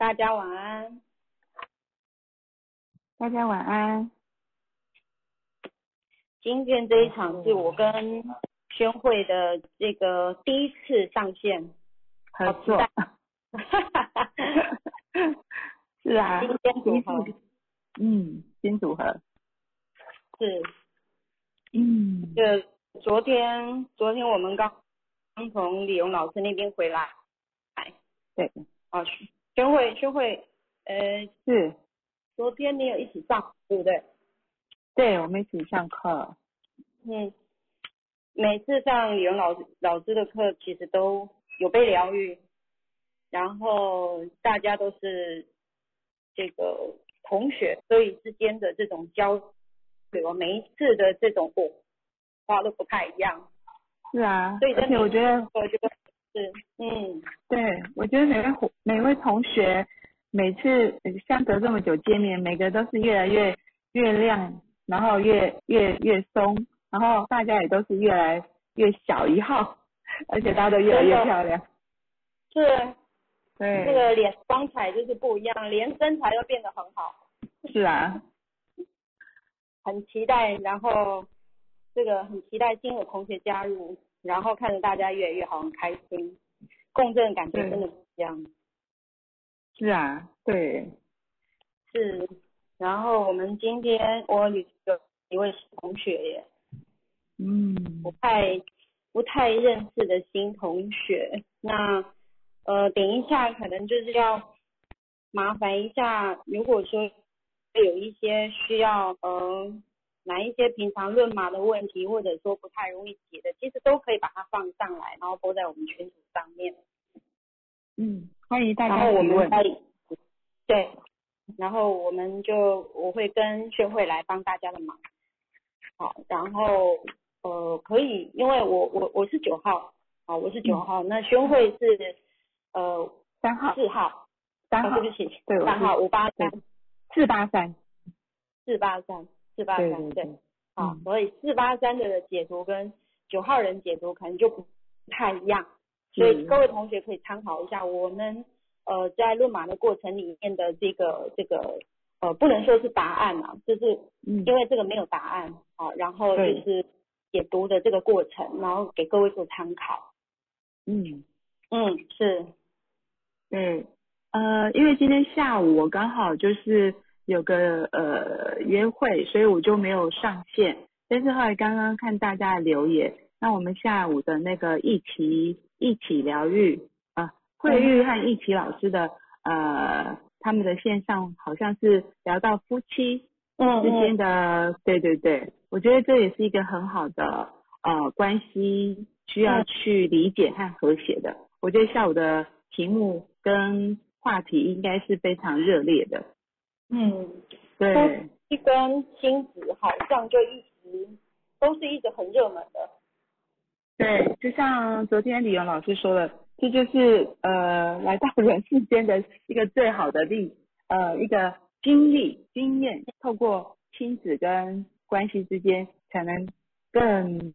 大家晚安。大家晚安。今天这一场是我跟宣慧的这个第一次上线合作。是啊，今天组合。嗯，新组合。是。嗯。就昨天，昨天我们刚刚从李勇老师那边回来。对。啊，宣慧，宣慧，呃，是。昨天你有一起上，对不对？对，我们一起上课。嗯，每次上语文老师老师的课，其实都有被疗愈，然后大家都是这个同学，所以之间的这种交流，每一次的这种火花都不太一样。是啊，所以而且我觉得，我觉得是，嗯，对，我觉得每位每位同学。每次相隔这么久见面，每个都是越来越越亮，然后越越越松，然后大家也都是越来越小一号，而且大家都越来越漂亮。是，对，这个脸光彩就是不一样，连身材都变得很好。是啊，很期待，然后这个很期待新的同学加入，然后看着大家越来越好，很开心，共振感觉真的不一样。是啊，对，是，然后我们今天我有一位同学耶，嗯，不太不太认识的新同学，那呃等一下可能就是要麻烦一下，如果说有一些需要呃哪一些平常论码的问题，或者说不太容易解的，其实都可以把它放上来，然后播在我们群组上面。嗯。欢迎大家提问。对，然后我们就我会跟宣慧来帮大家的忙。好，然后呃可以，因为我我我是九号，好我是九号，那宣慧是呃三号四号，三号对不起，对三号五八三四八三四八三四八三对，好，所以四八三的解读跟九号人解读可能就不太一样。所以各位同学可以参考一下我们呃在论马的过程里面的这个这个呃不能说是答案啊，就是因为这个没有答案啊，然后就是解读的这个过程，然后给各位做参考。嗯。嗯是，对。呃因为今天下午我刚好就是有个呃约会，所以我就没有上线。但是后来刚刚看大家的留言，那我们下午的那个一起。一起疗愈啊，慧玉和一起老师的呃，他们的线上好像是聊到夫妻嗯之间的，对对对，我觉得这也是一个很好的呃关系，需要去理解和和谐的。我觉得下午的题目跟话题应该是非常热烈的。嗯，对，一跟亲子好像就一直都是一直很热门的。对，就像昨天李勇老师说的，这就是呃来到人世间的一个最好的例，呃一个经历经验，透过亲子跟关系之间，才能更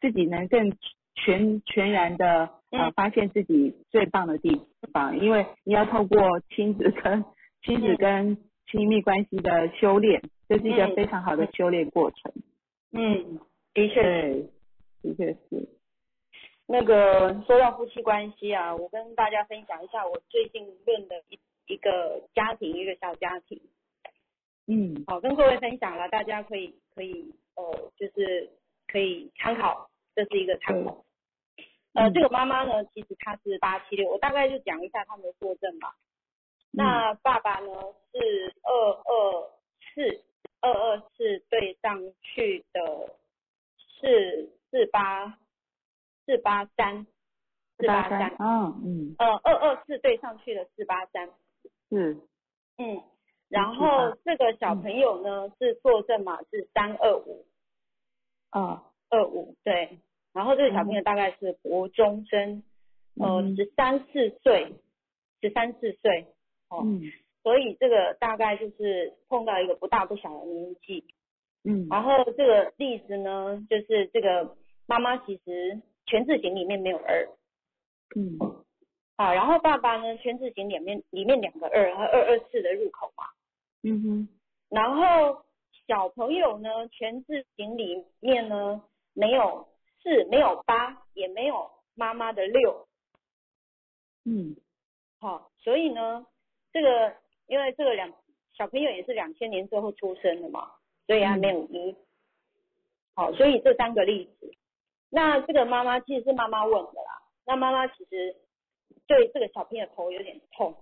自己能更全全然的呃发现自己最棒的地方，因为你要透过亲子跟亲子跟亲密关系的修炼，这是一个非常好的修炼过程。嗯，的确。的确是，那个说到夫妻关系啊，我跟大家分享一下我最近论的一一个家庭，一个小家庭。嗯，好，跟各位分享了，大家可以可以呃，就是可以参考，这是一个参考。呃，这个妈妈呢，其实她是八七六，我大概就讲一下他们的作证吧。那爸爸呢是二二四，二二四对上去的是。四八四八三四八三，嗯嗯，呃二二四对上去的四八三，嗯，嗯，然后这个小朋友呢是作证码是三二五，啊二五对，然后这个小朋友大概是国中生，呃十三四岁，十三四岁，哦，所以这个大概就是碰到一个不大不小的年纪，嗯，然后这个例子呢就是这个。妈妈其实全字形里面没有二，嗯，好，然后爸爸呢全字形里面里面两个二和二二四的入口嘛，嗯哼，然后小朋友呢全字形里面呢没有四没有八也没有妈妈的六，嗯。好，所以呢这个因为这个两小朋友也是两千年之后出生的嘛，所以还没有一，好，所以这三个例子，那这个妈妈其实是妈妈问的啦，那妈妈其实对这个小朋友头有点痛，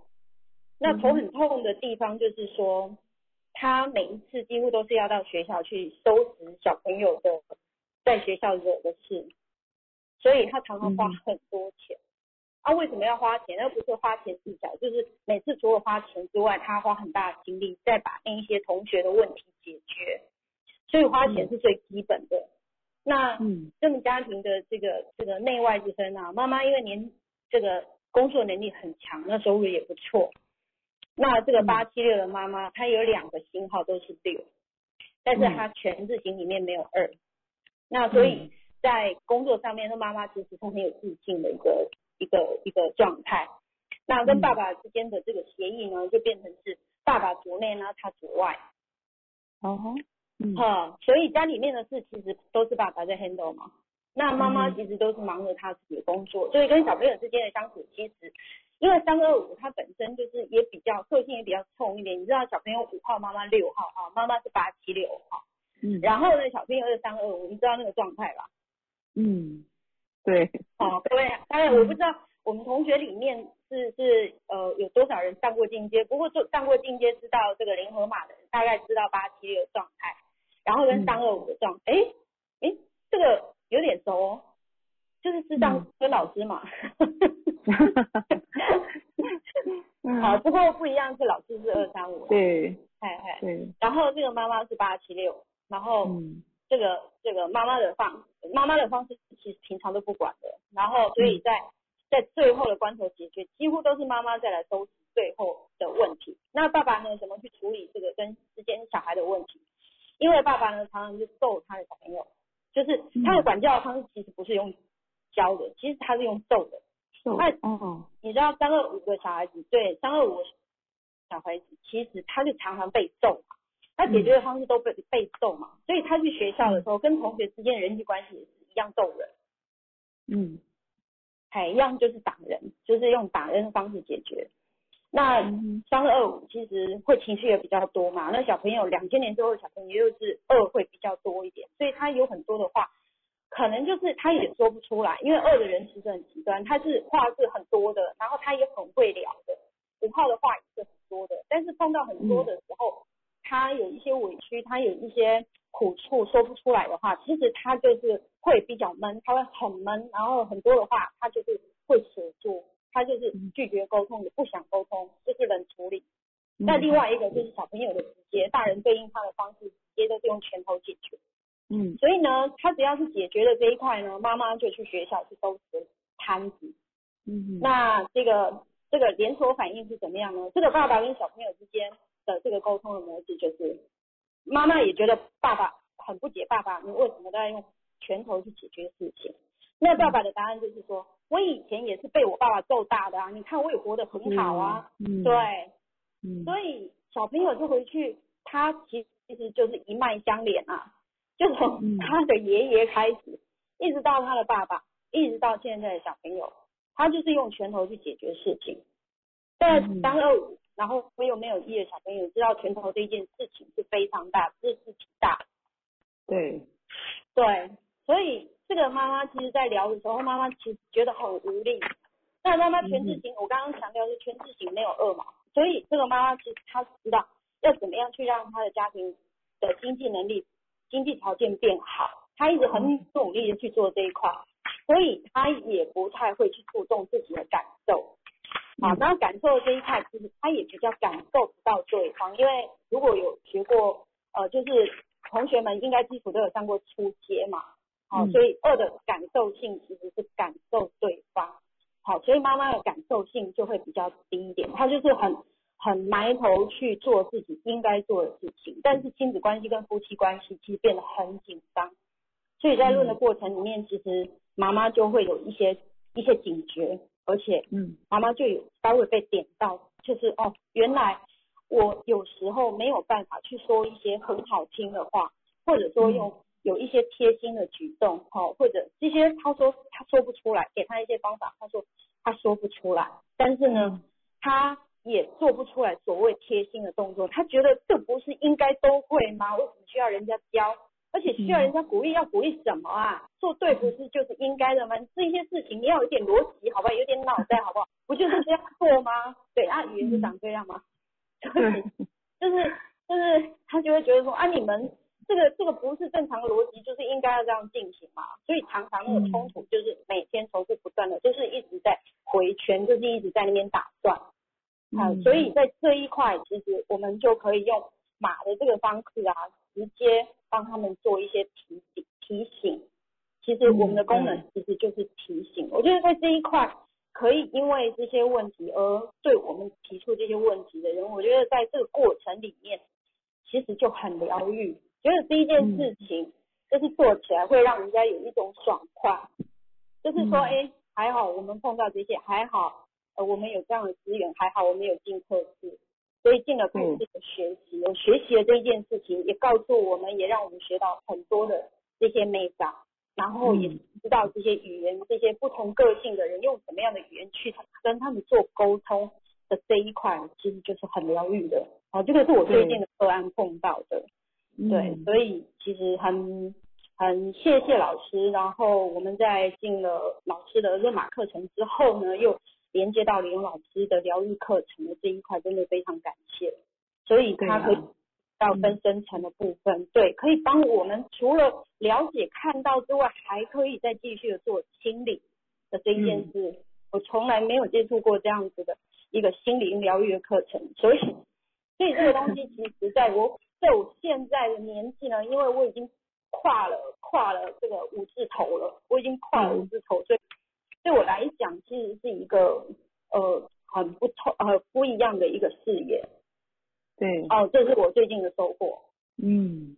那头很痛的地方就是说，他每一次几乎都是要到学校去收拾小朋友的在学校惹的事，所以他常常花很多钱。啊，为什么要花钱？那不是花钱计较，就是每次除了花钱之外，他花很大的精力再把那一些同学的问题解决，所以花钱是最基本的。那嗯这么家庭的这个这个内外之分啊，妈妈因为您这个工作能力很强，那收入也不错。那这个嗯八七六的妈妈，她有两个星号都是六，但是嗯她全字形里面没有二。那所以嗯在工作上面，那妈妈其实是很有自信的一个一个一个状态。那跟嗯爸爸之间的这个协议呢，就变成是爸爸主内呢，他主外。哦吼，嗯哈、所以家里面的事其实都是爸爸在 handle 嘛。那妈妈嗯其实都是忙着她自己的工作，所以跟小朋友之间的相处，其实因为三二五它本身就是也比较个性也比较冲一点。你知道小朋友五号，妈妈六号哈，妈妈是八七六号。嗯然后呢，小朋友是三二五，你知道那个状态吧？嗯，对，哦，对，当然我不知道我们同学里面是是呃有多少人上过进阶，不过做上过进阶知道这个零和码的人大概知道八七六的状态，然后跟嗯。三二五的状态，哎哎、这个有点熟哦，就是智障嗯。跟老师嘛，嗯。好，不过不一样是老师是二三五，对嗨嗨，对，然后这个妈妈是八七六，然后嗯这个这个妈妈的方妈妈的方式其实平常都不管的，然后所以在在最后的关头解决，几乎都是妈妈再来收拾最后的问题。那爸爸呢，怎么去处理这个跟之间小孩的问题？因为爸爸呢，常常就揍他的小朋友，就是他的管教的方式其实不是用教的，其实他是用揍的。瘦哎哦，你知道三二五个小孩子，对三二五小孩子，其实他就常常被揍嘛，他解决的方式都被被揍嘛，所以他去学校的时候，跟同学之间的人际关系也是一样揍人，嗯。还一样就是打人，就是用打人的方式解决。那嗯三二五其实会情绪也比较多嘛，那小朋友两千年之后的小朋友又是二会比较多一点，所以他有很多的话，可能就是他也说不出来，因为二的人其实很极端，他是话是很多的，然后他也很会聊的，五号的话也是很多的，但是碰到很多的时候，他有一些委屈，他有一些苦处说不出来的话，其实他就是会比较闷，他会很闷，然后很多的话他就是会锁住，他就是拒绝沟通也，不想沟通，就是冷处理。嗯那另外一个就是小朋友的直接，大人对应他的方式，直接都是用拳头解决。嗯所以呢，他只要是解决了这一块呢，妈妈就去学校去收拾摊子。嗯那这个这个连锁反应是怎么样呢？这个爸爸跟小朋友之间的这个沟通的模式就是，妈妈也觉得爸爸很不解，爸爸你为什么都要用拳头去解决事情？那爸爸的答案就是说，我以前也是被我爸爸揍大的啊，你看我也活得很好啊，嗯。对，嗯。所以小朋友就回去，他其其实就是一脉相连啊，就从嗯。他的爷爷开始，一直到他的爸爸，一直到现在的小朋友，他就是用拳头去解决事情。但嗯。当二五，然后我有没有意的小朋友知道拳头这件事情是非常大，是事情大，对，对，所以这个妈妈其实在聊的时候，妈妈其实觉得很无力。那妈妈全智型，我刚刚强调是全智型没有二嘛，所以这个妈妈其实她知道要怎么样去让她的家庭的经济能力、经济条件变好，她一直很努力的去做这一块，所以她也不太会去注重自己的感受。好，那感受这一块，其实他也比较感受不到对方，因为如果有学过，呃，就是同学们应该基础都有上过初阶嘛，好，嗯。所以二的感受性其实是感受对方，好，所以妈妈的感受性就会比较低一点，她就是很很埋头去做自己应该做的事情，但是亲子关系跟夫妻关系其实变得很紧张，所以在论的过程里面，其实妈妈就会有一些一些警觉，而且嗯妈妈就有稍微被点到，就是哦，原来我有时候没有办法去说一些很好听的话，或者说用有一些贴心的举动，哈、或者这些他说他说不出来，给他一些方法，他说他说不出来，但是呢，他也做不出来所谓贴心的动作，他觉得这不是应该都会吗？为什么需要人家教？而且需要人家鼓励，要鼓励什么啊？做对不是就是应该的吗？这些事情你要有点逻辑，好不好？有点脑袋，好不好？不就是这样做吗？对啊，语言是长这样吗？对，就是就是他就会觉得说啊，你们这个这个不是正常的逻辑，就是应该要这样进行嘛。所以常常那个冲突就是每天重复不断的，就是一直在回圈，就是一直在那边打转。啊，嗯所以在这一块，其实我们就可以用马的这个方式啊，直接帮他们做一些提醒提醒。其实我们的功能其实就是提醒。我觉得在这一块，可以因为这些问题而对我们提出这些问题的人，我觉得在这个过程里面，其实就很疗愈。觉得第一件事情就是做起来会让人家有一种爽快，就是说，嗯哎，还好我们碰到这些，还好呃我们有这样的资源，还好我们有进课室，所以进了公司的学习，我学习了这一件事情，也告诉我们，也让我们学到很多的这些美感，然后也知道这些语言，这些不同个性的人用什么样的语言去跟他们做沟通的这一块，其实就是很疗愈的。哦，这个是我最近的个案碰到的。对，嗯所以其实很很谢谢老师，然后我们在进了老师的热玛课程之后呢，又连接到李勇老师的疗愈课程的这一块，真的非常感谢。所以他可以到分深层的部分，对，可以帮我们除了了解看到之外，还可以再继续的做清理的这一件事。我从来没有接触过这样子的一个心灵疗愈的课程，所以所以这个东西其实在我在我现在的年纪呢，因为我已经跨了跨了这个五字头了，我已经跨了五字头，所以对我来讲，其实是一个呃很不同呃不一样的一个视野。对，哦，这是我最近的收获。嗯，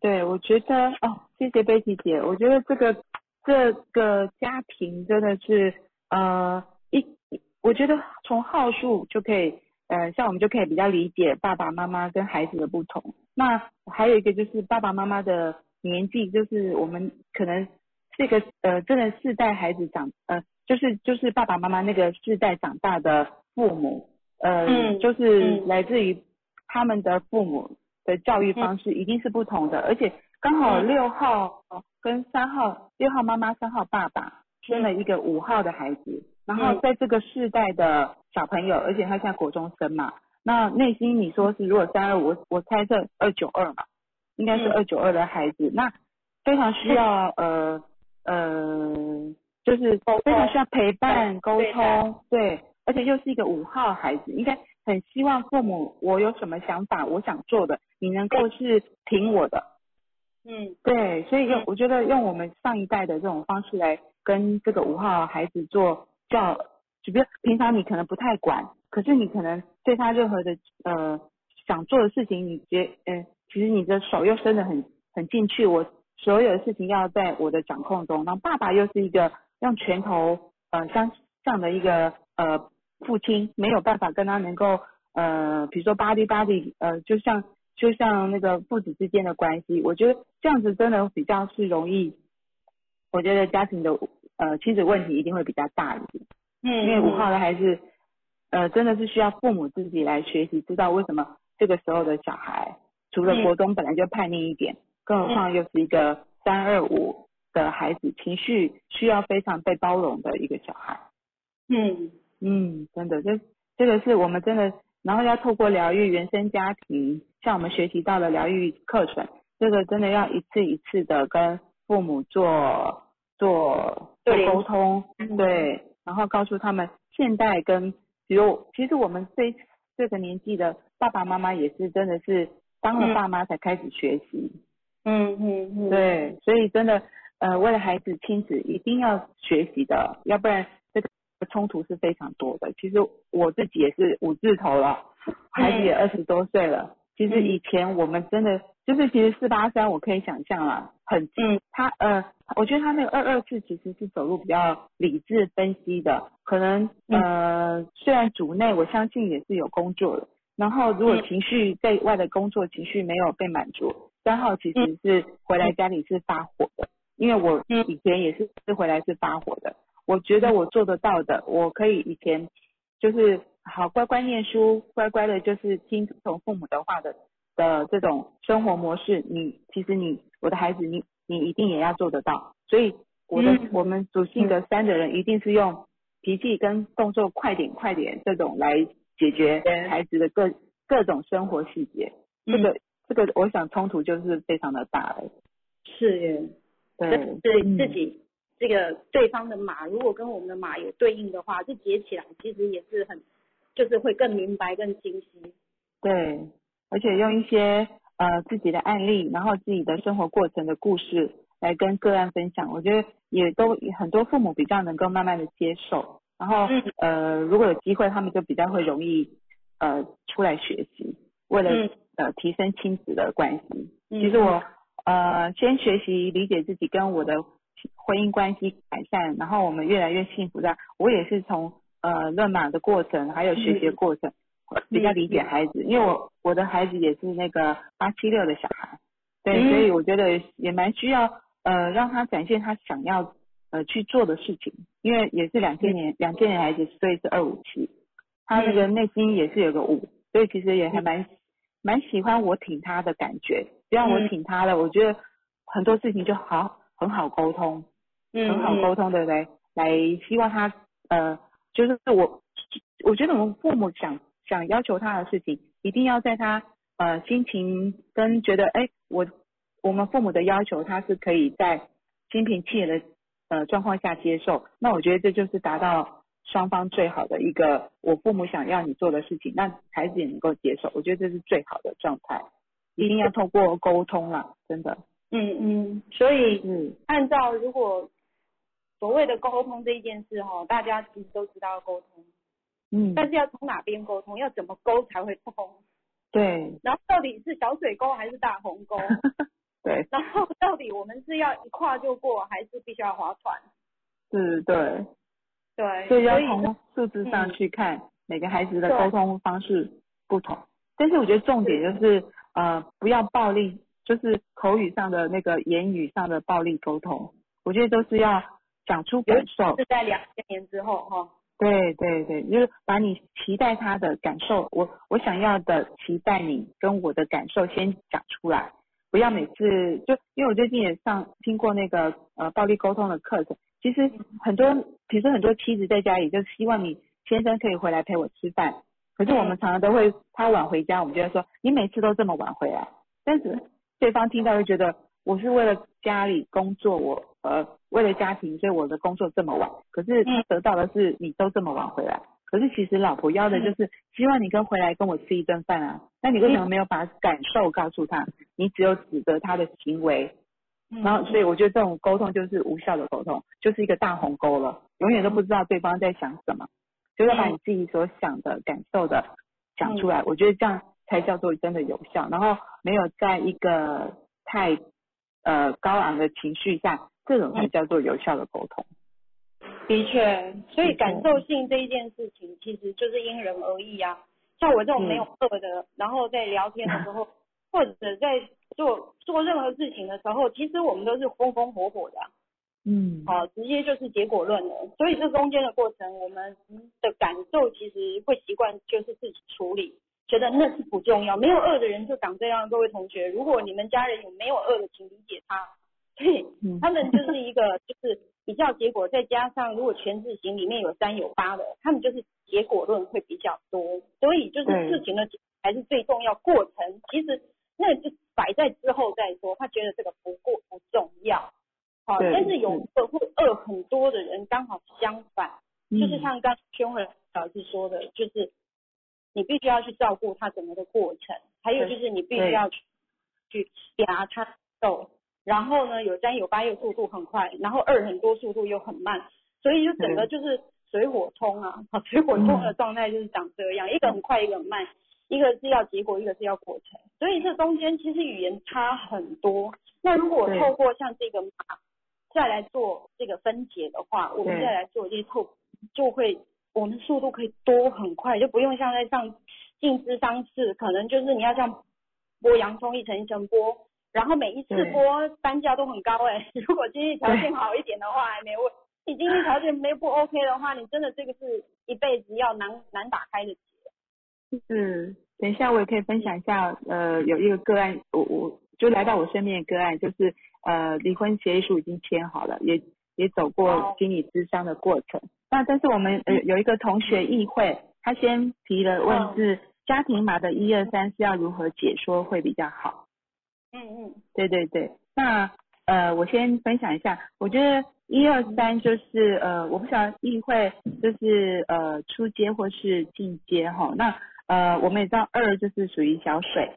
对，我觉得哦，谢谢贝琪姐，我觉得这个这个家庭真的是呃一，我觉得从号数就可以，呃，像我们就可以比较理解爸爸妈妈跟孩子的不同。那还有一个就是爸爸妈妈的年纪，就是我们可能这个呃，真的世代孩子长呃，就是就是爸爸妈妈那个世代长大的父母，呃，嗯就是嗯。来自于他们的父母的教育方式一定是不同的，而且刚好嗯。六号跟三号，六号妈妈，三号爸爸生了一个五号的孩子，然后嗯。在这个世代的小朋友，而且他现在国中生嘛，那内心你说是如果三二五，我猜测二九二嘛，应该是嗯。二九二的孩子，那非常需要呃呃，就是非常需要陪伴沟通，对，而且又是一个五号孩子，应该很希望父母我有什么想法，我想做的，你能够是听我的，嗯。对，所以用嗯。我觉得用我们上一代的这种方式来跟这个五号孩子做教，就比如平常你可能不太管，可是你可能对他任何的呃想做的事情，你觉嗯、其实你的手又伸得很很进去，我所有的事情要在我的掌控中，然后爸爸又是一个用拳头呃相向的一个呃父亲，没有办法跟他能够呃比如说 body body 呃就像就像那个父子之间的关系，我觉得这样子真的比较是容易，我觉得家庭的呃亲子问题一定会比较大一点，嗯，因为五号的还是呃真的是需要父母自己来学习，知道为什么这个时候的小孩除了嗯。国中本来就叛逆一点，更何况又是一个三二五的孩子，情绪需要非常被包容的一个小孩。嗯。嗯，真的，这这个是我们真的，然后要透过疗愈原生家庭，像我们学习到的疗愈课程，这个真的要一次一次的跟父母做做做对沟通，嗯。对，然后告诉他们现在跟比如其实我们这这个年纪的爸爸妈妈也是真的是当了嗯。爸妈才开始学习，嗯嗯嗯嗯，对，所以真的，呃，为了孩子亲子一定要学习的，要不然这个冲突是非常多的。其实我自己也是五字头了，孩子也二十多岁了。其实以前我们真的就是其实四八三我可以想象啦，很嗯。他呃，我觉得他那个二二四其实是走路比较理智分析的，可能嗯。呃虽然组内我相信也是有工作的，然后如果嗯。情绪在外的工作情绪没有被满足，三号其实是回来家里是发火的，因为我嗯。以前也是是回来是发火的，我觉得我做得到的，我可以以前就是好乖乖念书，乖乖的就是听从父母的话的的这种生活模式，你其实你我的孩子你你一定也要做得到。所以我的、嗯。我们属性的三的人一定是用脾气跟动作快点快点这种来解决孩子的各各种生活细节。这嗯。个这个我想冲突就是非常的大了。是耶，对对嗯自己这个对方的马，如果跟我们的马有对应的话，这解起来其实也是很，就是会更明白、更清晰。对，而且用一些呃自己的案例，然后自己的生活过程的故事来跟个案分享，我觉得也都很多父母比较能够慢慢的接受，然后、嗯呃如果有机会，他们就比较会容易呃出来学习，为了、嗯呃提升亲子的关系。嗯其实我呃先学习理解自己跟我的婚姻关系改善，然后我们越来越幸福的，我也是从呃论马的过程，还有学习的过程，比较理解孩子，因为我我的孩子也是那个八七六的小孩，对，嗯所以我觉得也蛮需要呃让他展现他想要呃去做的事情，因为也是两千年两千年孩子，所以是二五七，他那个内心也是有个五，所以其实也还蛮蛮喜欢我挺他的感觉，只要我嗯。挺他了，我觉得很多事情就好很好沟通，嗯很好沟通对不对来希望他呃，就是我我觉得我们父母想想要求他的事情，一定要在他呃心情跟觉得哎我我们父母的要求，他是可以在心平气和的呃状况下接受，那我觉得这就是达到双方最好的一个我父母想要你做的事情，那孩子也能够接受，我觉得这是最好的状态，一定要透过沟通啦，真的，嗯嗯，所以嗯。按照如果所谓的沟通这一件事哈，大家其实都知道要沟通，嗯，但是要从哪边沟通，要怎么沟才会通，对。然后到底是小水沟还是大鸿沟，对。然后到底我们是要一跨就过，还是必须要划船？是，对。对，所以要从数字上嗯。去看每个孩子的沟通方式不同，但是我觉得重点就是呃不要暴力，就是口语上的那个言语上的暴力沟通，我觉得都是要讲出感受，是在两千年之后哈。对对对，就是把你期待他的感受，我我想要的期待你跟我的感受先讲出来，不要每次就因为我最近也上听过那个呃暴力沟通的课程，其实很多比如说很多妻子在家里就希望你先生可以回来陪我吃饭，可是我们常常都会他晚回家，我们就会说你每次都这么晚回来，但是对方听到会觉得我是为了家里工作，我呃为了家庭，所以我的工作这么晚，可是他嗯。得到的是你都这么晚回来，可是其实老婆要的就是希望你跟回来跟我吃一顿饭啊，那你为什么没有把感受告诉他？你只有指责他的行为，嗯然后所以我觉得这种沟通就是无效的沟通，就是一个大鸿沟了，永远都不知道对方在想什么，就要把你自己所想的、感受的讲出来，我觉得这样才叫做真的有效，然后没有在一个太呃高昂的情绪下，这种才叫做有效的沟通。的确，所以感受性这一件事情，其实就是因人而异啊。像我这种没有饿的，然后在聊天的时候，或者在做做任何事情的时候，其实我们都是风风火火的啊、嗯，好、直接就是结果论了。所以这中间的过程，我们的感受其实会习惯就是自己处理，觉得那是不重要。没有恶的人就长这样，各位同学，如果你们家人有没有恶的，请理解他。对，嗯他们就是一个就是比较结果，再加上如果全字型里面有三有八的，他们就是结果论会比较多，所以就是事情的还是最重要，过程其实那就摆在之后再说，他觉得这个不过不重要，好，对但是有个会饿很多的人刚好相反，就是嗯像刚宣慧老师说的，就是你必须要去照顾他整个的过程，还有就是你必须要去去夹他瘦，然后呢有三有八又速度很快，然后二很多速度又很慢，所以就整个就是水火冲啊，好 水火冲的状态就是长这样，一个很快一个很慢，一个是要结果，一个是要过程，所以这中间其实语言差很多。那如果透过像这个码再来做这个分解的话，我们再来做这些透，就会我们速度可以多很快，就不用像在上进智商室，可能就是你要像剥洋葱一层一层剥，然后每一次剥单价都很高哎、如果经济条件好一点的话还没问，你经济条件没不 OK 的话，你真的这个是一辈子要难难打开的结。是，等一下我也可以分享一下，呃，有一个个案，我我就来到我身边的个案，就是呃离婚协议书已经签好了，也也走过哦心理咨商的过程。那但是我们呃有一个同学议会，他先提了问嗯是家庭码的一二三是要如何解说会比较好？嗯嗯对对对，那呃，我先分享一下，我觉得一二三就是呃，我不晓得议会就是呃初阶或是进阶哈，那呃我们也知道二就是属于小水，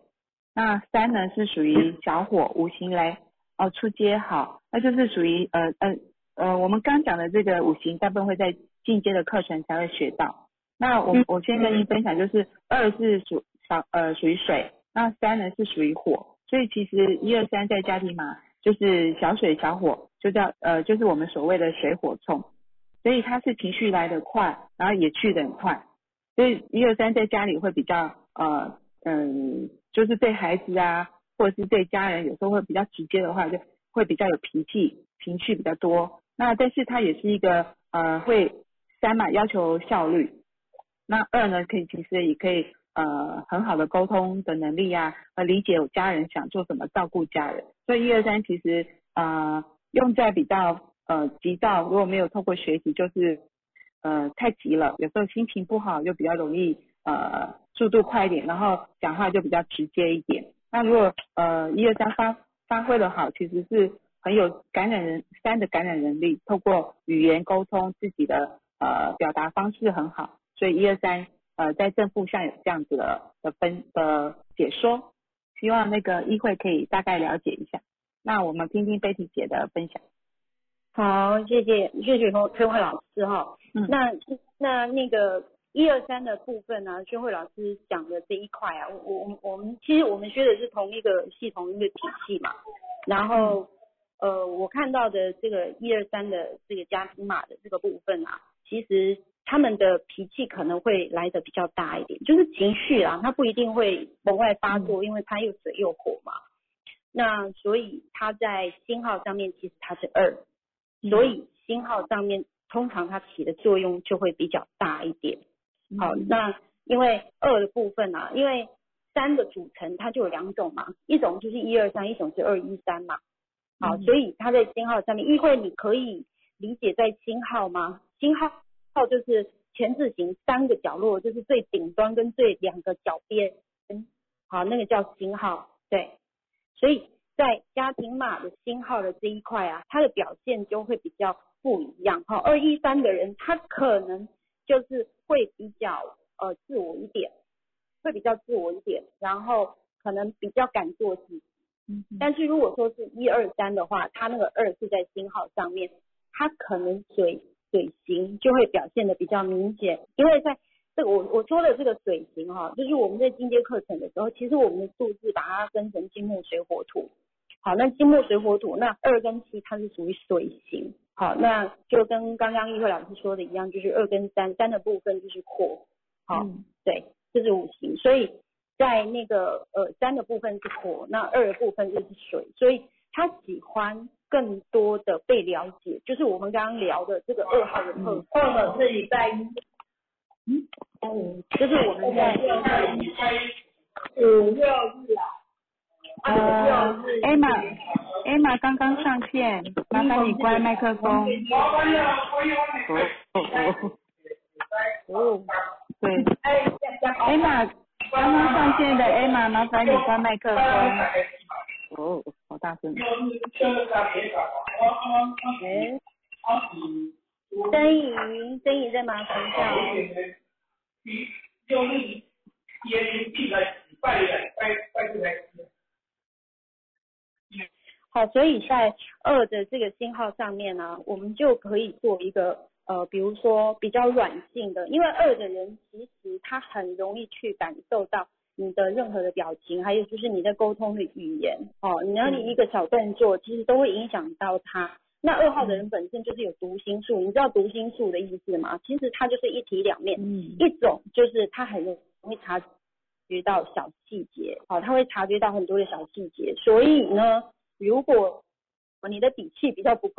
那三呢是属于小火五行雷哦，出阶好，那就是属于呃呃呃我们刚讲的这个五行大部分会在进阶的课程才会学到。那我嗯。我先跟您分享，就是二是属小呃属于水，那三呢是属于火，所以其实一二三在家庭嘛就是小水小火，就叫呃就是我们所谓的水火冲，所以它是情绪来得快，然后也去得很快，所以一二三在家里会比较呃嗯就是对孩子啊或者是对家人有时候会比较直接的话，就会比较有脾气，情绪比较多。那但是他也是一个呃会三嘛要求效率，那二呢可以其实也可以呃很好的沟通的能力啊，呃理解我家人想做什么，照顾家人。所以一二三其实呃用在比较呃急躁，如果没有透过学习，就是呃太急了，有时候心情不好就比较容易呃速度快一点，然后讲话就比较直接一点。那如果呃一二三发发挥的好，其实是很有感染人三的感染能力，透过语言沟通自己的呃表达方式很好，所以一二三呃在正负上有这样子的的分的解说，希望那个议会可以大概了解一下。那我们听听贝蒂姐的分享。好，谢谢谢谢崔崔慧老师哈。嗯。那那那个一二三的部分呢，薛慧老师讲的这一块啊，我我我们其实我们学的是同一个系统一个体系嘛，然后呃我看到的这个一二三的这个家庭码的这个部分啊，其实他们的脾气可能会来的比较大一点，就是情绪啊，他不一定会往外发作，因为他又水又火嘛，那所以他在星号上面其实他是二，所以星号上面通常它起的作用就会比较大一点。好，那因为二的部分啊，因为三的组成它就有两种嘛，一种就是一二三，一种是二一三嘛。好，嗯所以它在星号上面，议会你可以理解在星号吗？星号号就是全字形三个角落，就是最顶端跟最两个角边，好，那个叫星号，对。所以在家庭码的星号的这一块啊，它的表现就会比较不一样。哈，二一三的人他可能就是会比较呃自我一点，会比较自我一点，然后可能比较敢做自己。嗯但是如果说是一二三的话，他那个二是在星号上面，他可能水水型就会表现的比较明显，因为在这个我我说的这个水型哈，就是我们在进阶课程的时候，其实我们的数字把它分成金木水火土。好，那金木水火土，那二跟七它是属于水型。好，那就跟刚刚易慧老师说的一样，就是二跟三，三的部分就是火。好，嗯对，这是五行，所以在那个呃三的部分是火，那二的部分就是水，所以他喜欢更多的被了解，就是我们刚刚聊的这个二号的特质。二号是礼拜一，嗯，就是我们在五六日啊，呃，Emma Emma 刚刚上线，麻烦你关麦克风。哦哦哦，哦，对，Emma 刚刚上线的 Emma，麻烦你关麦克风。哦，好大声。哎，曾怡，曾怡在麻烦一下哦。好，所以在二的这个星号上面呢、我们就可以做一个呃，比如说比较软性的，因为二的人其实他很容易去感受到你的任何的表情，还有就是你的沟通的语言哦，你要你一个小动作，其实都会影响到他。那二号的人本身就是有读心术，你知道读心术的意思吗？其实它就是一体两面，嗯一种就是他很容易察觉到小细节，好、他会察觉到很多的小细节，所以呢，如果你的底气比较不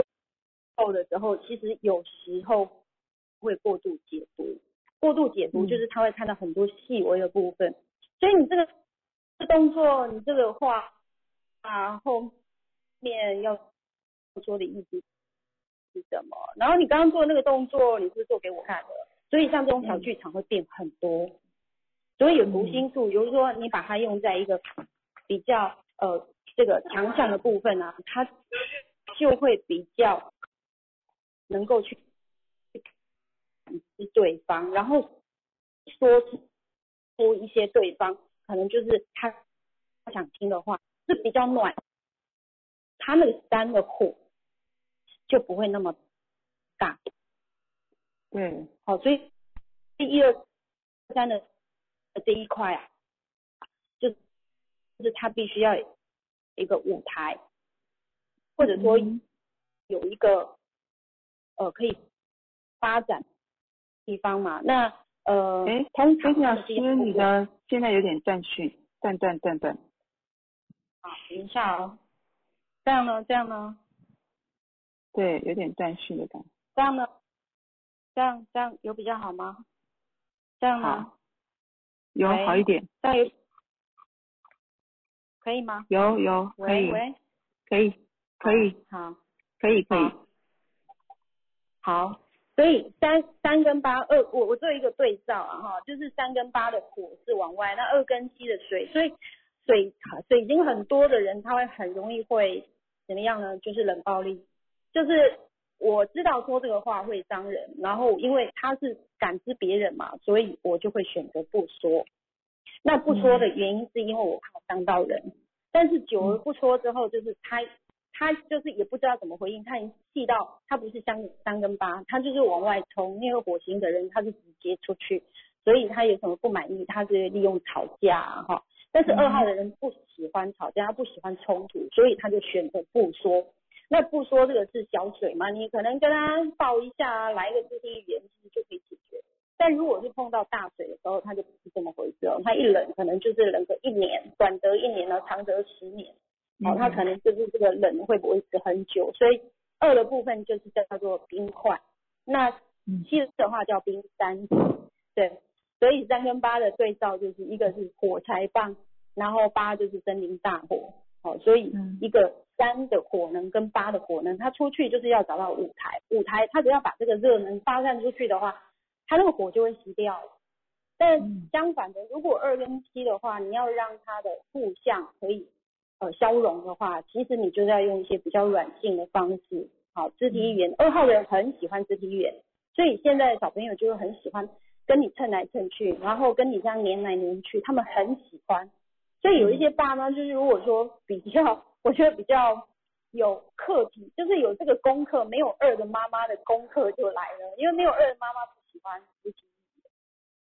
够的时候，其实有时候会过度解读，过度解读嗯。就是他会看到很多细微的部分，所以你这个动作，你这个话啊后面要说的意思是什么？然后你刚刚做那个动作，你是是做给我看的？所以像这种小剧场会变很多，所以有读心术，比如说你把它用在一个比较呃这个强项的部分啊，他就会比较能够去感知对方，然后说出一些对方可能就是他他想听的话，是比较暖，他那个三的火就不会那么大。对，好，所以第一二三的这一块啊，就就是他必须要有一个舞台，或者说嗯有一个呃可以发展地方嘛。那呃，哎通常菲菲老师，你的现在有点断续，断断断断。好，等一下哦，这样呢，这样呢，对，有点断续的感觉。这样呢，这样这样有比较好吗？这样呢好，有好一点，这样有可以吗？有有可以可以可以好。可以可以。好，好，所以三三跟八二，我我做一个对照啊哈，就是三跟八的火是往外，那二跟七的水，所以水水晶很多的人，他会很容易会怎么样呢？就是冷暴力，就是我知道说这个话会伤人，然后因为他是感知别人嘛，所以我就会选择不说。那不说的原因是因为我怕伤到人，但是久而不说之后，就是他他就是也不知道怎么回应，他已经气到他不是三三跟八，他就是往外冲，因为火星的人他是直接出去，所以他有什么不满意，他是利用吵架啊哈。但是二号的人不喜欢吵架，他不喜欢冲突，所以他就选择不说。那不说这个是小水嘛，你可能跟他抱一下啊，来一个肢体语言，其实就可以解决。但如果是碰到大水的时候，它就不是这么回事哦。它一冷可能就是冷个一年，短则一年呢，长则十年。哦，它可能就是这个冷会不会持很久，所以二的部分就是叫做冰块，那嗯。七的话叫冰山，对，所以三跟八的对照就是一个是火柴棒，然后八就是森林大火，哦，所以嗯。一个三的火能跟八的火能，它出去就是要找到舞台，舞台它只要把这个热能发散出去的话，它那个火就会熄掉了。但嗯相反的，如果二跟七的话，你要让它的互相可以呃消融的话，其实你就是要用一些比较软性的方式，好，肢体语言。二号的人很喜欢肢体语言，所以现在的小朋友就会很喜欢跟你蹭来蹭去，然后跟你这样黏来黏去，他们很喜欢。所以有一些爸妈就是如果说比较，我觉得比较有课题，就是有这个功课，没有二的妈妈的功课就来了，因为没有二的妈妈欢肢体语言，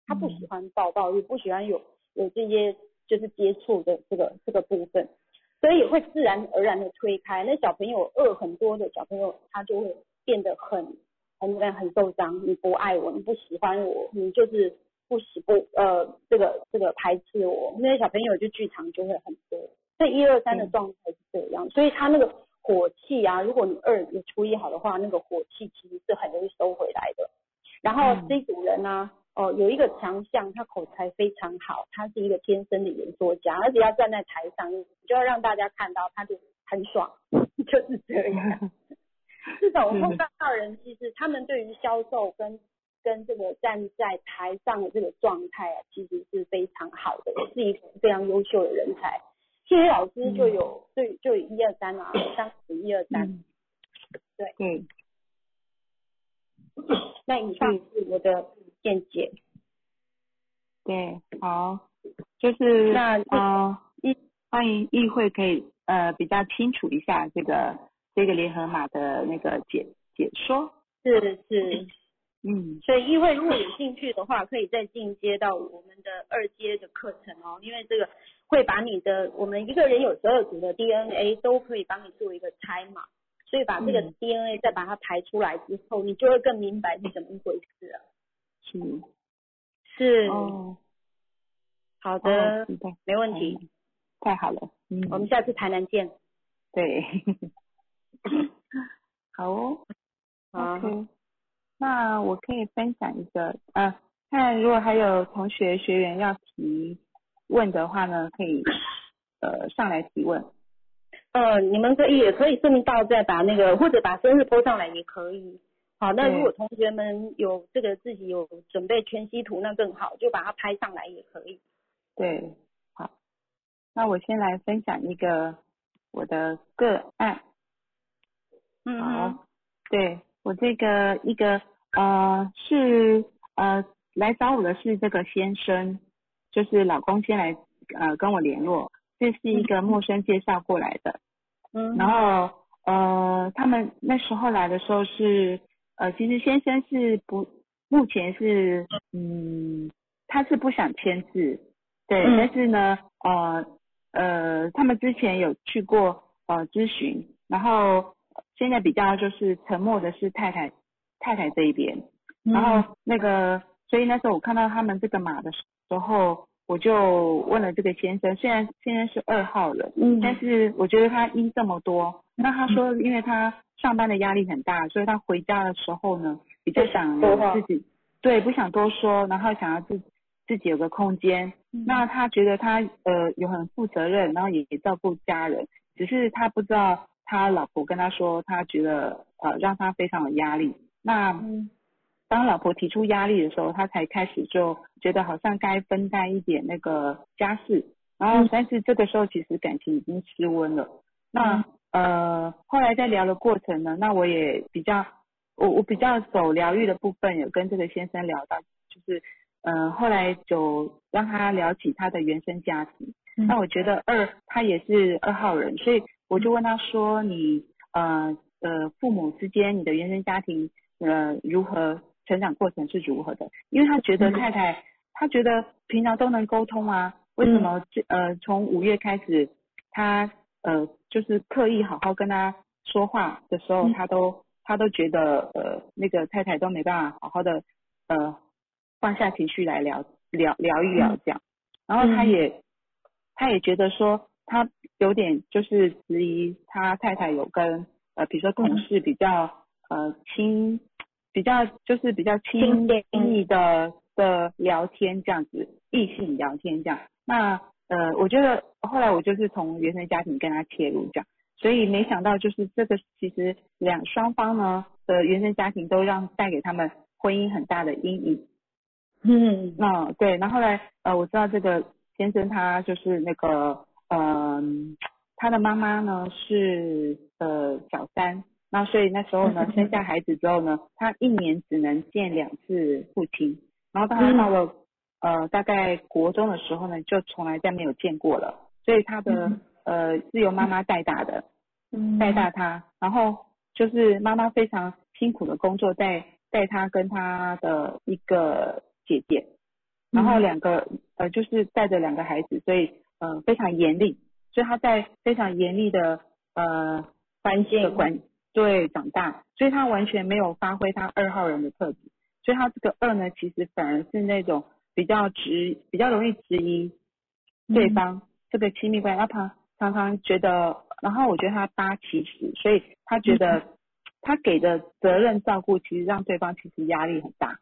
她不喜欢抱抱，也不喜欢有有这些就是接触的这个这个部分。所以会自然而然的推开。那小朋友饿很多的小朋友，他就会变得很很很受伤。你不爱我，你不喜欢我，你就是不喜不呃这个这个排斥我。那些小朋友就剧场就会很多。所以一二三的状态是这样，所以他那个火气啊，如果你二你处理好的话，那个火气其实是很容易收回来的。然后嗯这组人呢、哦，有一个强项，他口才非常好，他是一个天生的演说家，而且要站在台上，你就要让大家看到，他就很爽，就是这样。这种碰到的人，其实他们对于销售跟跟这个站在台上的这个状态啊，其实是非常好的，是一个非常优秀的人才。谢谢老师就有对就有一二三啊，三十一二三。嗯，对对，那以上是我的见解。对，好，就是那呃，议欢迎议会可以呃比较清楚一下这个这个联合码的那个解解说。是是，嗯所以议会如果有兴趣的话，可以再进阶到我们的二阶的课程哦，因为这个会把你的我们一个人有十二组的 DNA 都可以帮你做一个拆码，所以把这个嗯。DNA 再把它排出来之后，你就会更明白是怎么一回事了。是是，哦。好的，哦，没问题，嗯太好了，嗯，我们下次台南见。对，好哦好那我可以分享一个，啊，看如果还有同学学员要提问的话呢，可以呃上来提问，呃，你们可以也可以顺道再把那个或者把生日 po 上来也可以。好，那如果同学们有这个自己有准备全息图，那更好，就把它拍上来也可以。对，好，那我先来分享一个我的个案。嗯好，对我这个一个呃是呃来找我的是这个先生，就是老公先来呃跟我联络，这是一个陌生介绍过来的，嗯。然后呃他们那时候来的时候是呃其实先生是不目前是嗯他是不想签字，对，嗯。但是呢呃呃他们之前有去过呃咨询，然后现在比较就是沉默的是太太太太这一边，嗯。然后那个所以那时候我看到他们这个码的时候，我就问了这个先生，虽然现在是二号了，嗯但是我觉得他一这么多，那他说因为他上班的压力很大，所以他回家的时候呢，比较想自己对不想多说，然后想要自自己有个空间。嗯那他觉得他呃有很负责任，然后也也照顾家人，只是他不知道他老婆跟他说，他觉得呃让他非常有压力。那嗯当老婆提出压力的时候，他才开始就觉得好像该分担一点那个家事，然后嗯但是这个时候其实感情已经失温了。那呃后来在聊的过程呢，那我也比较我我比较走疗愈的部分，有跟这个先生聊到，就是呃后来就让他聊起他的原生家庭。嗯那我觉得二他也是二号人，所以我就问他说你呃呃父母之间你的原生家庭呃如何成长过程是如何的？因为他觉得嗯。太太，他觉得平常都能沟通啊，为什么这呃从五月开始他呃就是刻意好好跟他说话的时候，嗯。他都他都觉得呃那个太太都没办法好好的呃放下情绪来聊聊聊一聊这样，然后他嗯。也。他也觉得说他有点就是质疑他太太有跟呃比如说同事比较呃亲比较就是比较亲密的的聊天这样子异性聊天这样。那呃我觉得后来我就是从原生家庭跟他切入这样。所以没想到就是这个其实两双方呢的原生家庭都让带给他们婚姻很大的阴影嗯。那对，然后后来呃，我知道这个先生他就是那个嗯、他的妈妈呢是呃小三，那所以那时候呢 生下孩子之后呢，他一年只能见两次父亲，然后当他到了呃大概国中的时候呢，就从来再没有见过了，所以他的呃是由妈妈带大的，嗯带大他，然后就是妈妈非常辛苦的工作，带带他跟他的一个姐姐，然后两个呃就是带着两个孩子，所以呃非常严厉，所以他在非常严厉的呃环境的管对长大，所以他完全没有发挥他二号人的特质，所以他这个二呢，其实反而是那种比较直比较容易质疑对方这个亲密关系，他常常常觉得，然后我觉得他八其实，所以他觉得 他给的责任照顾，其实让对方其实压力很大。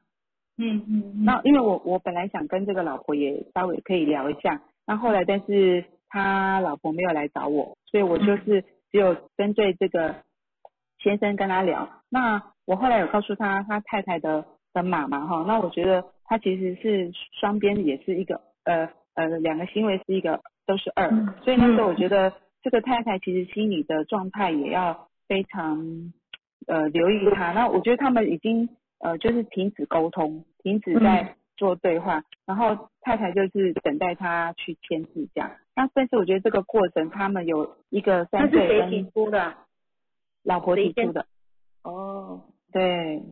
嗯嗯那因为我我本来想跟这个老婆也稍微可以聊一下，那后来但是他老婆没有来找我，所以我就是只有针对这个先生跟他聊。那我后来有告诉他他太太的的妈妈哈，那我觉得他其实是双边也是一个呃呃两个行为是一个都是二，嗯所以那时候我觉得这个太太其实心理的状态也要非常呃留意他。那我觉得他们已经呃就是停止沟通，停止在做对话，然后太太就是等待他去签字这样。那但是我觉得这个过程他们有一个三那是谁岁跟提出的？老婆提出的，哦，对，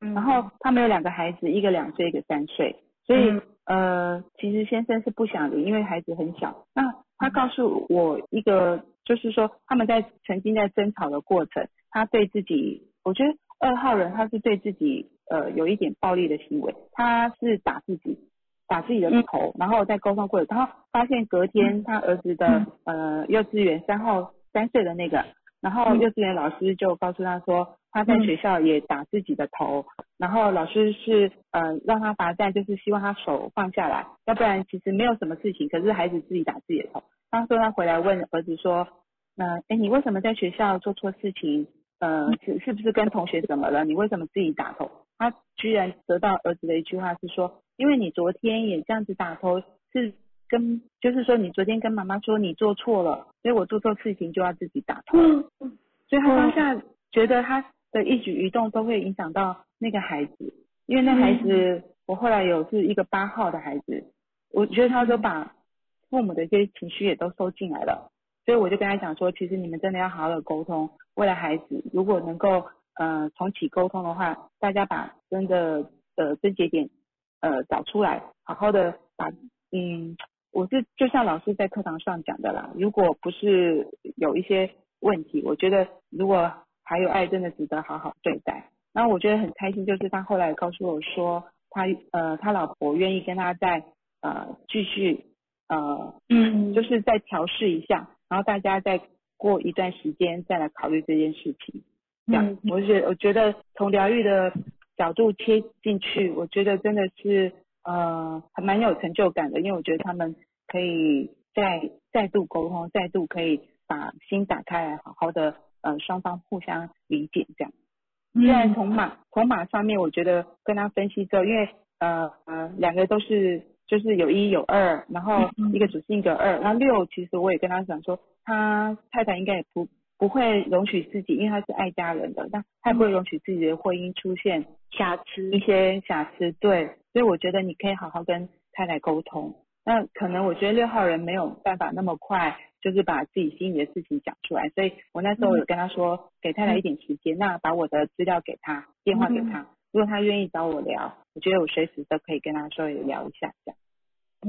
嗯。然后他们有两个孩子，一个两岁，一个三岁，所以、嗯。呃，其实先生是不想离，因为孩子很小。那他告诉我一个，就是说他们在曾经在争吵的过程，他对自己，我觉得二号人他是对自己呃有一点暴力的行为，他是打自己，打自己的头，然后在沟通过程，然后发现隔天他儿子的、呃幼稚园三号三岁的那个，然后幼稚园老师就告诉他说，他在学校也打自己的头，然后老师是呃让他罚站，就是希望他手放下来，要不然其实没有什么事情，可是孩子自己打自己的头。他说他回来问儿子说，那、哎你为什么在学校做错事情？呃是是不是跟同学怎么了？你为什么自己打头？他居然得到儿子的一句话是说，因为你昨天也这样子打头，是跟就是说你昨天跟妈妈说你做错了，所以我做错事情就要自己打头。所以他当下觉得他的一举一动都会影响到那个孩子，因为那孩子、我后来有是一个八号的孩子，我觉得他都把父母的一些情绪也都收进来了，所以我就跟他讲说，其实你们真的要好好的沟通，为了孩子，如果能够呃重启沟通的话，大家把真的呃症结点呃找出来，好好的把嗯，我是就像老师在课堂上讲的啦，如果不是有一些问题，我觉得如果还有爱，真的值得好好对待。然后我觉得很开心，就是他后来告诉我说，他呃他老婆愿意跟他再呃继续呃嗯就是再调试一下，然后大家再过一段时间再来考虑这件事情。这样，嗯我觉我觉得从疗愈的角度切进去，我觉得真的是呃还蛮有成就感的，因为我觉得他们可以再再度沟通，再度可以把心打开来，好好的呃双方互相理解这样。虽然从马从马上面，我觉得跟他分析之后，因为呃呃两个都是就是有一有二，然后一个主性格二，然后六其实我也跟他讲说，他太太应该也不不会容许自己，因为他是爱家人的，但他不会容许自己的婚姻出现瑕疵。一些瑕疵，对，所以我觉得你可以好好跟太太沟通。那可能我觉得六号人没有办法那么快，就是把自己心里的事情讲出来，所以我那时候有跟他说，给太太一点时间，那把我的资料给他，电话给他，如果他愿意找我聊，我觉得我随时都可以跟他说也聊一下这样。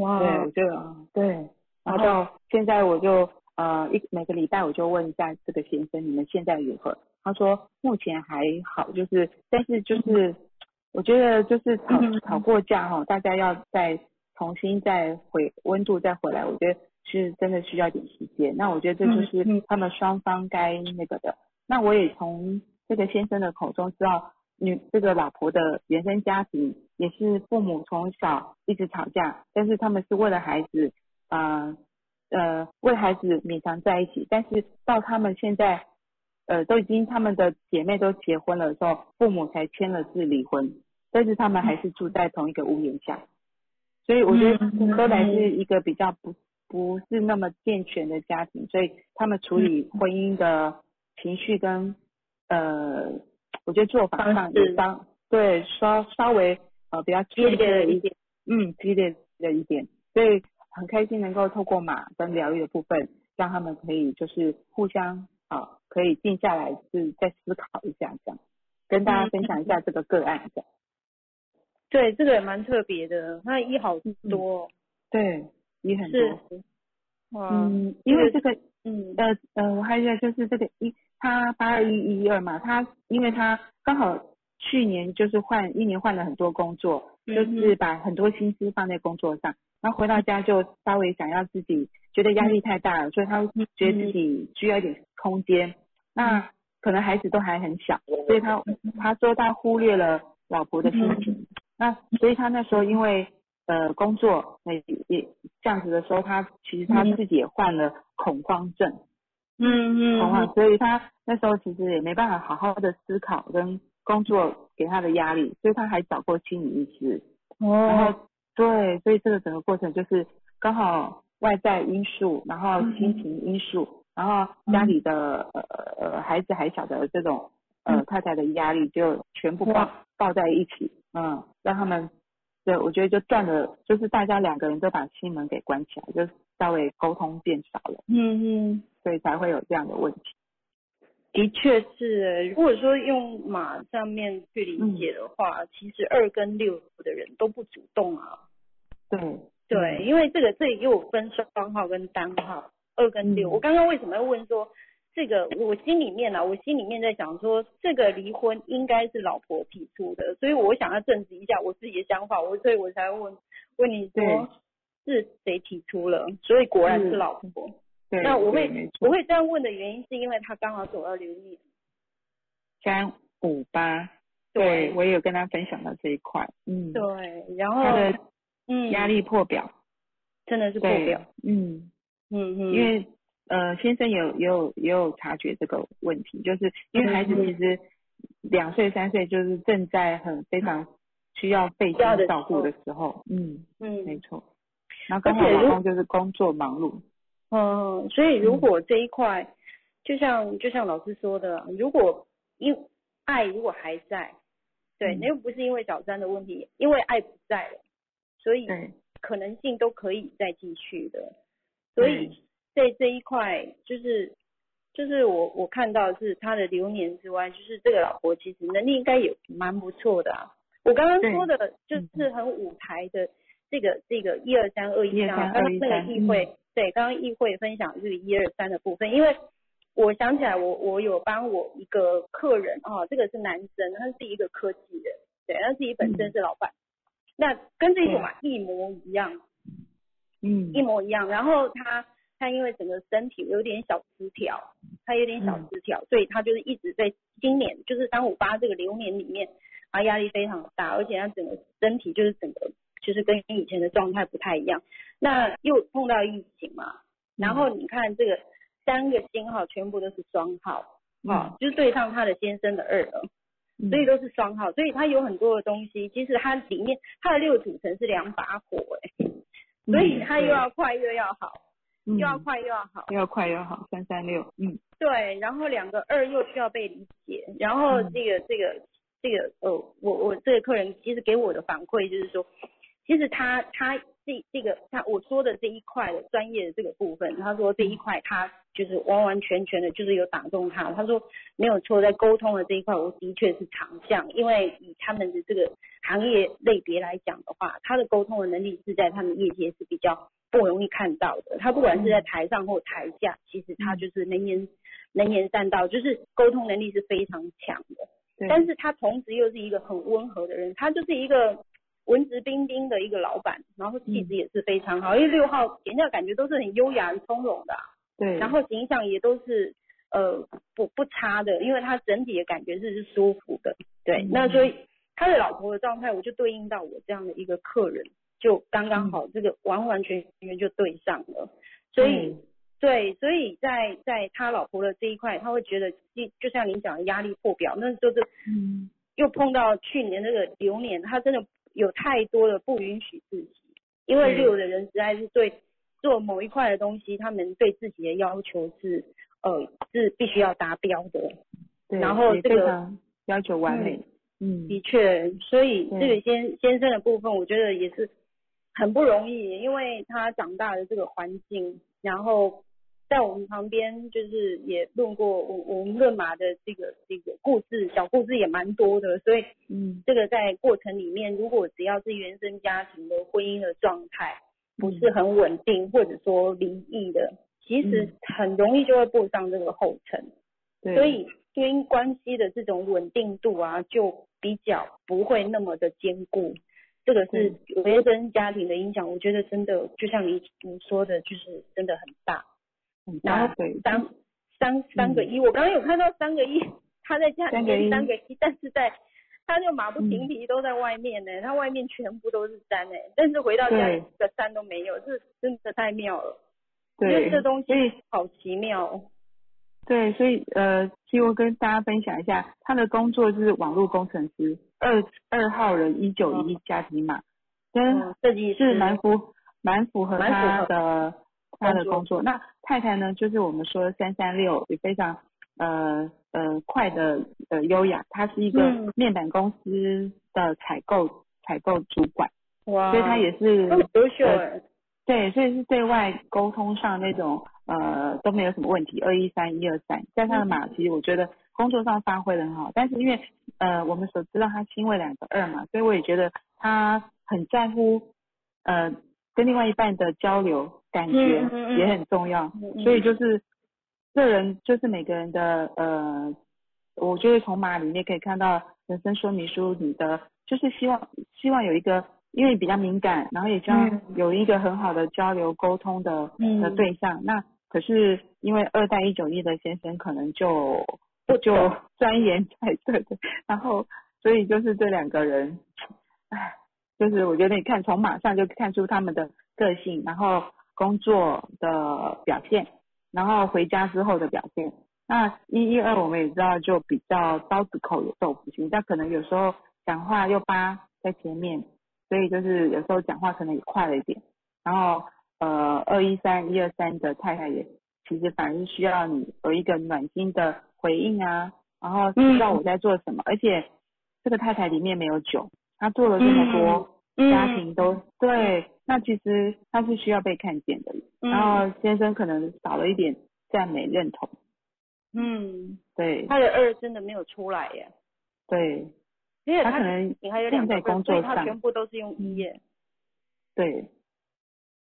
哇对，我就嗯对，然后到现在我就呃一每个礼拜我就问一下这个先生你们现在如何？他说目前还好，就是但是就是我觉得就是吵嗯吵过架哈，大家要再重新再回温度再回来，我觉得是真的需要点时间。那我觉得这就是他们双方该那个的。那我也从这个先生的口中知道，女这个老婆的原生家庭也是父母从小一直吵架，但是他们是为了孩子，啊呃为孩子勉强在一起，但是到他们现在呃都已经他们的姐妹都结婚了之后，父母才签了字离婚，但是他们还是住在同一个屋檐下，所以我觉得嗯都来自一个比较不不是那么健全的家庭，所以他们处理婚姻的情绪跟呃，我觉得做法上方式也稍对稍稍微呃比较激烈了了一点，嗯，激烈了一点，所以很开心能够透过马跟疗愈的部分，让他们可以就是互相啊，可以静下来是再思考一下这样，跟大家分享一下这个个案这样。对，这个也蛮特别的，那一好多哦，对，一很多。哇，嗯，因为这个嗯呃呃，我还有一个就是这个一，他八二一一二嘛，他因为他刚好去年就是换一年换了很多工作，嗯就是把很多心思放在工作上，然后回到家就稍微想要自己觉得压力太大了，所以他嗯觉得自己需要一点空间。那可能孩子都还很小，所以他他说他忽略了老婆的心情。那所以他那时候因为呃工作那也也这样子的时候，他其实他自己也患了恐慌症。嗯恐慌，所以他那时候其实也没办法好好的思考跟工作给他的压力，所以他还找过心理医师。哦然哦，后。对，所以这个整个过程就是刚好外在因素，然后心情因素，然后家里的呃呃孩子还小的这种呃太太的压力就全部抱抱在一起，嗯，让他们对我觉得就断了，就是大家两个人都把心门给关起来，就稍微沟通变少了，嗯嗯。所以才会有这样的问题。的确是，如果说用马上面去理解的话，其实二跟六的人都不主动啊。对对，因为这个这里给我分双号跟单号，二跟六。嗯我刚刚为什么要问说这个？我心里面呢、我心里面在想说，这个离婚应该是老婆提出的，所以我想要证实一下我自己的想法，我所以我才问问你说是谁提出了，所以果然是老婆。对，那我会我会这样问的原因是因为他刚好走到流年。三五八，对对我也有跟他分享到这一块，嗯，对，然后他的嗯压力破表，真的是破表，，嗯，嗯嗯，因为呃先生也有也有也有察觉这个问题，就是因为孩子嗯。其实两岁三岁就是正在很非常需要费心照顾的时候，嗯嗯，没嗯错，然后刚好老公就是工作忙碌，嗯，所以如果这一块，就像就像老师说的，如果因爱如果还在，对，嗯那又不是因为小三的问题，因为爱不在了，所以，可能性都可以再继续的。所以在这一块，就是就是我我看到是他的流年之外，就是这个老婆其实能力应该也蛮不错的啊。我刚刚对说的就是很舞台的这个这个一二三二一123三，刚刚那个213议会，对，刚刚议会分享这个一二三的部分，因为我想起来我我有帮我一个客人哦，这个是男生，他是一个科技人，对，他自己本身是老板，那跟这一组嘛一模一样，嗯。一模一样。然后他他因为整个身体有点小失调，他有点小失调，所以他就是一直在今年就是三五八这个流年里面，他压力非常大，而且他整个身体就是整个就是跟以前的状态不太一样。那又碰到疫情嘛，然后你看这个三个星号全部都是双号，哦，就是对上他的先生的二了。嗯所以都是双号，所以它有很多的东西，其实它里面它的六组成是两把火哎、所以它又要快又要好，又又要快又要好，又要快又要好，三三六，嗯。对，然后两个二又需要被理解，然后嗯。这个这个这个呃，我我这个客人其实给我的反馈就是说，其实他他这这个他我说的这一块的专业的这个部分，他说这一块他就是完完全全的就是有打动他，他说没有错，在沟通的这一块我的确是长项，因为以他们的这个行业类别来讲的话，他的沟通的能力是在他们业界是比较不容易看到的，他不管是在台上或台下，其实他就是能言能言善道，就是沟通能力是非常强的。对，但是他同时又是一个很温和的人，他就是一个文质彬彬的一个老板，然后气质也是非常好，因为六号给人家感觉都是很优雅、很从容的啊、对，然后形象也都是呃不不差的，因为他整体的感觉是是舒服的，对，嗯。那所以他的老婆的状态，我就对应到我这样的一个客人，就刚刚好这个完完全全就对上了，所以。嗯。对，所以在在他老婆的这一块，他会觉得，就就像您讲的压力破表，那就是嗯。又碰到去年那个流年，他真的有太多的不允许自己，因为嗯六的人实在是对做某一块的东西，他们对自己的要求是呃是必须要达标的，对，然后这个要求完美，嗯的确，所以这个先先生的部分，我觉得也是很不容易，因为他长大的这个环境，然后在我们旁边就是也论过我我们论马的这个这个故事，小故事也蛮多的，所以嗯这个在过程里面，如果只要是原生家庭的婚姻的状态不是很稳定，或者说离异的，其实很容易就会步上这个后尘。对，所以婚姻关系的这种稳定度啊，就比较不会那么的坚固。这个是原生家庭的影响，我觉得真的就像你你说的，就是真的很大。很然后三三三个一，我刚刚有看到三个一，他在家里面三个一，但是在他就马不停蹄都在外面呢，他外面全部都是山哎，但是回到家里个山都没有，这真的太妙了。对，这东西好奇妙哦。对，所以呃，希望跟大家分享一下，他的工作就是网络工程师，二二号人一九一家庭码，跟嗯，设计是蛮符蛮符合他合的他的工作。那太太呢，就是我们说三三六也非常呃呃快的呃优雅，她是一个嗯面板公司的采购采购主管，哇，所以她也是很优秀。对，所以是对外沟通上那种呃都没有什么问题，二一三一二三，在他的马其实我觉得工作上发挥的很好，但是因为呃我们所知道他星位两个二嘛，所以我也觉得他很在乎呃跟另外一半的交流，感觉也很重要，所以就是个人就是每个人的呃，我觉得从马里面可以看到人生说明书你的，就是希望希望有一个，因为比较敏感，然后也希望嗯。有一个很好的交流沟通的、嗯。的对象。那可是因为二代一九一的先生可能就不 就钻研在对对，然后所以就是这两个人，唉，就是我觉得你看从马上就看出他们的个性，然后工作的表现，然后回家之后的表现。那一一二我们也知道就比较刀子口有豆腐心，但可能有时候讲话又扒在前面，所以就是有时候讲话可能也快了一点。然后呃二一三一二三的太太也其实反而是需要你有一个暖心的回应啊，然后知道我在做什么，而且这个太太里面没有酒，她做了这么多。嗯家庭都对，那其实她是需要被看见的。嗯然后先生可能少了一点赞美认同，嗯，对他的二真的没有出来耶，对因为他他可能你还有两个作上全部都是用一耶。对，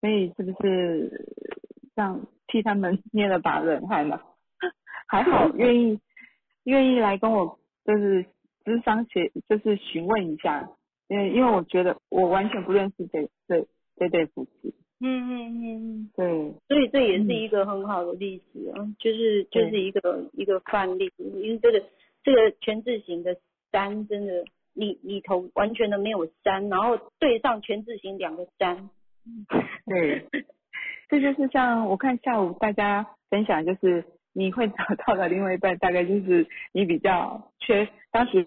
所以是不是这样替他们 捏了把冷汗呢？还好 愿意愿意来跟我就是智商学就是询问一下，因为因为我觉得我完全不认识这这这对夫妻，嗯嗯嗯嗯。对所以这也是嗯一个很好的例子啊，就是就是一个一个范例，因为这个这个全字形的山真的里里头完全的没有山，然后对上全字形两个山，对，这就是像我看下午大家分享，就是你会找到的另外一半，大概就是你比较缺，当时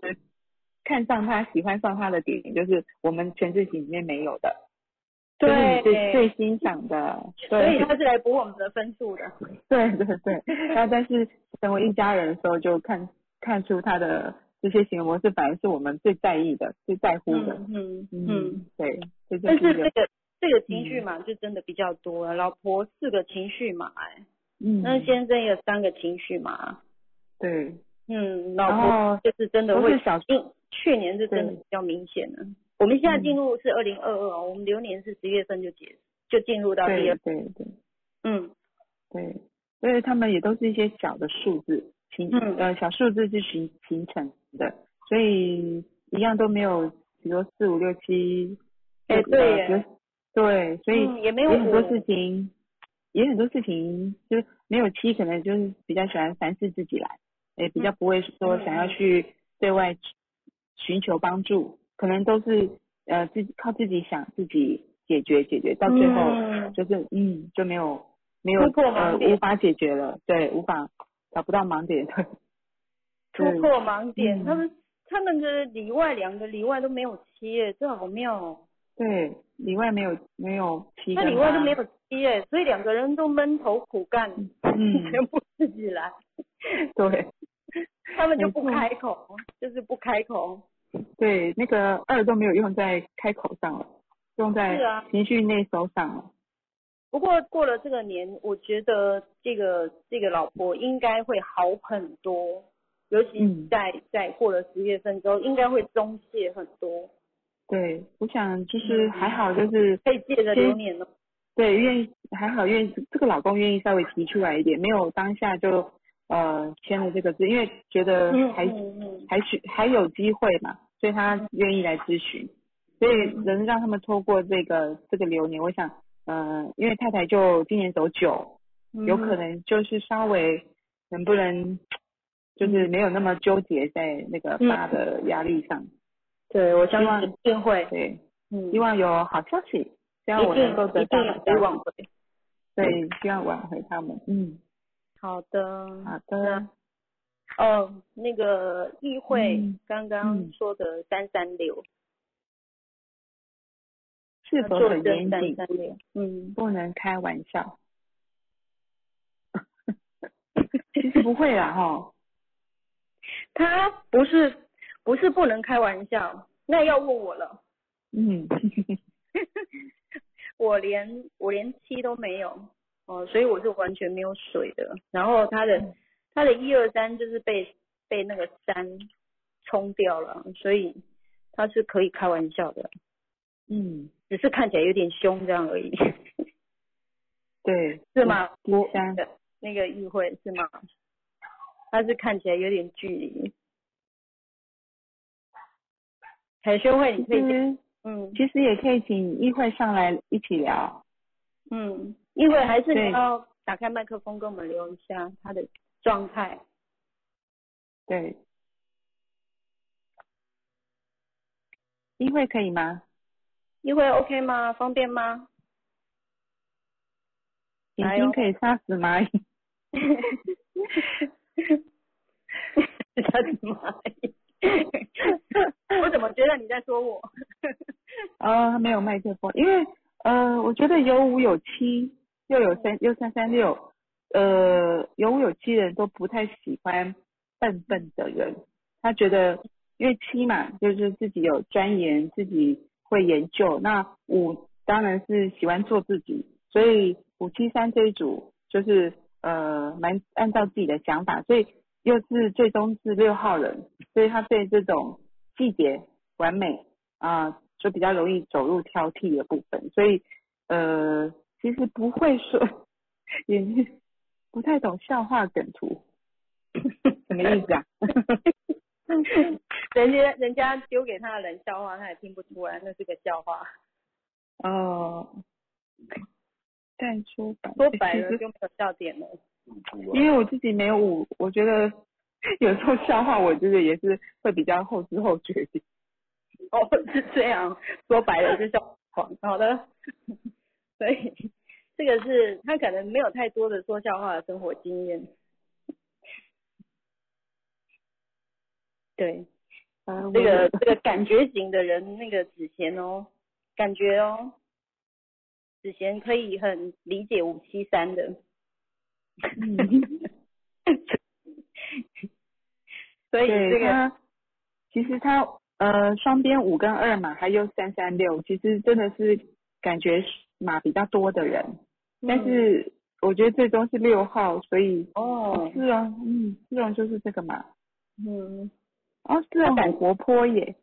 看上他、喜欢上他的点，就是我们全自己里面没有的，就是你最最欣赏的，对所以他是来补我们的分数的。对对对。那但是成为一家人的时候，就看看出他的这些行为模式，反而是我们最在意的、最在乎的。嗯嗯对，这就但是这个这个情绪嘛，就真的比较多了。老婆四个情绪嘛，哎，嗯，那先生有三个情绪嘛，对，嗯，老婆就是真的会小心，去年是真的比较明显的。我们现在嗯进入是二零二二哦，我们流年是十月份就结就进入到第对二，对对。嗯。对，所以他们也都是一些小的数字形，嗯。呃，小数字是形形成的，所以一样都没有，比如四五六七，哎呃对对，所以嗯也没有很多事情，也很多事情就是没有七，可能就是比较喜欢凡事自己来，也比较不会说嗯想要去对外寻求帮助，可能都是呃自己靠自己想自己解决解决，到最后嗯。就是嗯就没有没有突破无法解决了，对，无法找不到盲点，对，突破盲点，嗯他们他们的里外两个里外都没有七耶，这好妙哦。对，里外没有没有七个那里外都没有七耶，所以两个人都闷头苦干，嗯全部自己来，对。他们就不开口，就是不开口。对，那个二都没有用在开口上了，用在情绪内收上了，不过过了这个年，我觉得这个这个老婆应该会好很多，尤其嗯。在、在过了十月份之后，应该会松懈很多，对，我想就是嗯还好，就是可以借着流年了。对，愿意还好，愿意这个老公愿意稍微提出来一点，没有当下就呃签了这个字，因为觉得嗯还、嗯嗯，还许还有机会嘛，所以他愿意来咨询，所以能让他们透过这个这个流年，我想呃，因为太太就今年走九，嗯有可能就是稍微能不能就是没有那么纠结在那个嗯。大的压力上，对我相希望信一定会，对，嗯，希望有好消息，希望我能够得到挽回。对，希望挽回他们。嗯，好的，好的。哦，那个议会嗯刚刚嗯说的三三六，是否很严谨？嗯，不能开玩笑。其 实不会啦，哈。他不是不是不能开玩笑，那要问我了，嗯，我连我连七都没有，哦，所以我是完全没有水的。然后他的他的一二三就是被被那个山冲掉了，所以他是可以开玩笑的，嗯，只是看起来有点凶这样而已，对，是吗？第三的那个议会是吗？他是看起来有点距离。凯旋会，你可以讲，其实嗯其实也可以请议会上来一起聊。嗯，议会还是你要打开麦克风跟我们聊一下他的状态。对，议会可以吗？议会 OK 吗？方便吗？眼睛可以杀死蚂蚁。他的蚂蚁，我怎么觉得你在说我？哦，他没有麦克风，因为呃，我觉得有五有七，又有三又三三六，呃，有五有七人都不太喜欢笨笨的人，他觉得因为七嘛，就是自己有钻研，自己会研究，那五当然是喜欢做自己，所以五七三这一组就是呃蛮按照自己的想法，所以又是最终是六号人，所以他对这种细节完美啊、就比较容易走入挑剔的部分，所以呃其实不会说，也不太懂笑话梗图，什么意思啊？人家人家丢给他的冷笑话，他也听不出来那是个笑话。哦，淡出版说白了就没有笑点了。因为我自己没有舞，我觉得 有时候笑话，我就是也是会比较后知后觉的。哦，是这样，说白了就笑话。好的，所以这个是他可能没有太多的说笑话的生活经验。对，啊，这个这个感觉型的人，那个子贤哦，感觉哦，子贤可以很理解五七三的。嗯，所以这个，其实他呃双边五跟二嘛，还有三三六，其实真的是感觉码比较多的人，但是我觉得最终是六号，所以哦，是啊，嗯，四荣就是这个嘛，嗯。哦，是啊很活泼耶，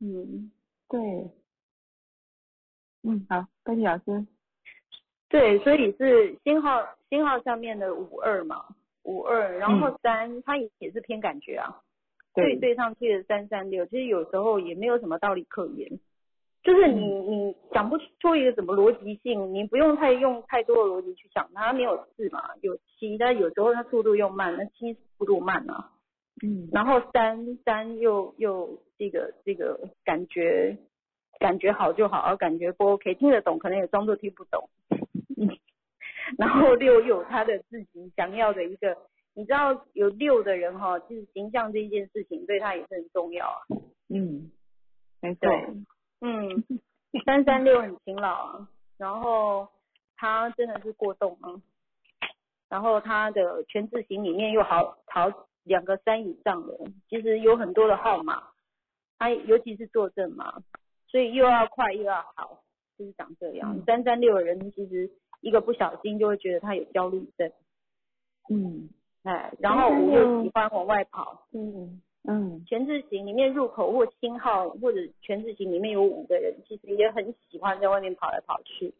嗯，对，嗯，好，贝蒂老师，对，所以是星号星号上面的五二嘛，五二，然后三，它也也是偏感觉啊，对。对，对上去的三三六，其实有时候也没有什么道理可言，就是你你讲不出一个什么逻辑性，你不用太用太多的逻辑去想它，没有四嘛，有七，但有时候它速度又慢，那七速度慢啊，嗯，然后三三又又这个这个感觉感觉好就好，感觉不 OK，听得懂可能也装作听不懂。然后六有他的自己想要的一个，你知道有六的人哈、就是形象这一件事情对他也是很重要啊。嗯，没错，嗯，三三六很勤劳啊，然后他真的是过动啊，然后他的全字形里面又好好两个三以上的，其实有很多的号码，他尤其是坐正嘛，所以又要快又要好，就是长这样。三三六的人其实一个不小心就会觉得他有焦虑症，嗯。哎，然后五又喜欢往外跑，嗯嗯。全字形里面入口或星号或者全字形里面有五个人，其实也很喜欢在外面跑来跑去。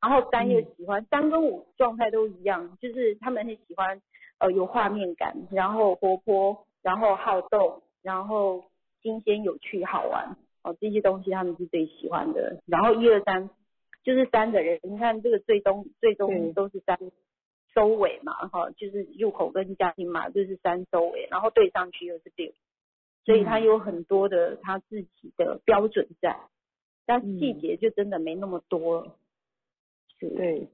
然后三又喜欢，三跟五状态都一样，就是他们很喜欢呃有画面感，然后活泼，然后好动，然后新鲜有趣好玩。哦这些东西他们是最喜欢的。然后一二三就是三的人，你看这个最终最终都是三收尾嘛，哈，就是入口跟家庭嘛，就是三收尾，然后对上去又是六，所以他有很多的他自己的标准在，但细节就真的没那么多对，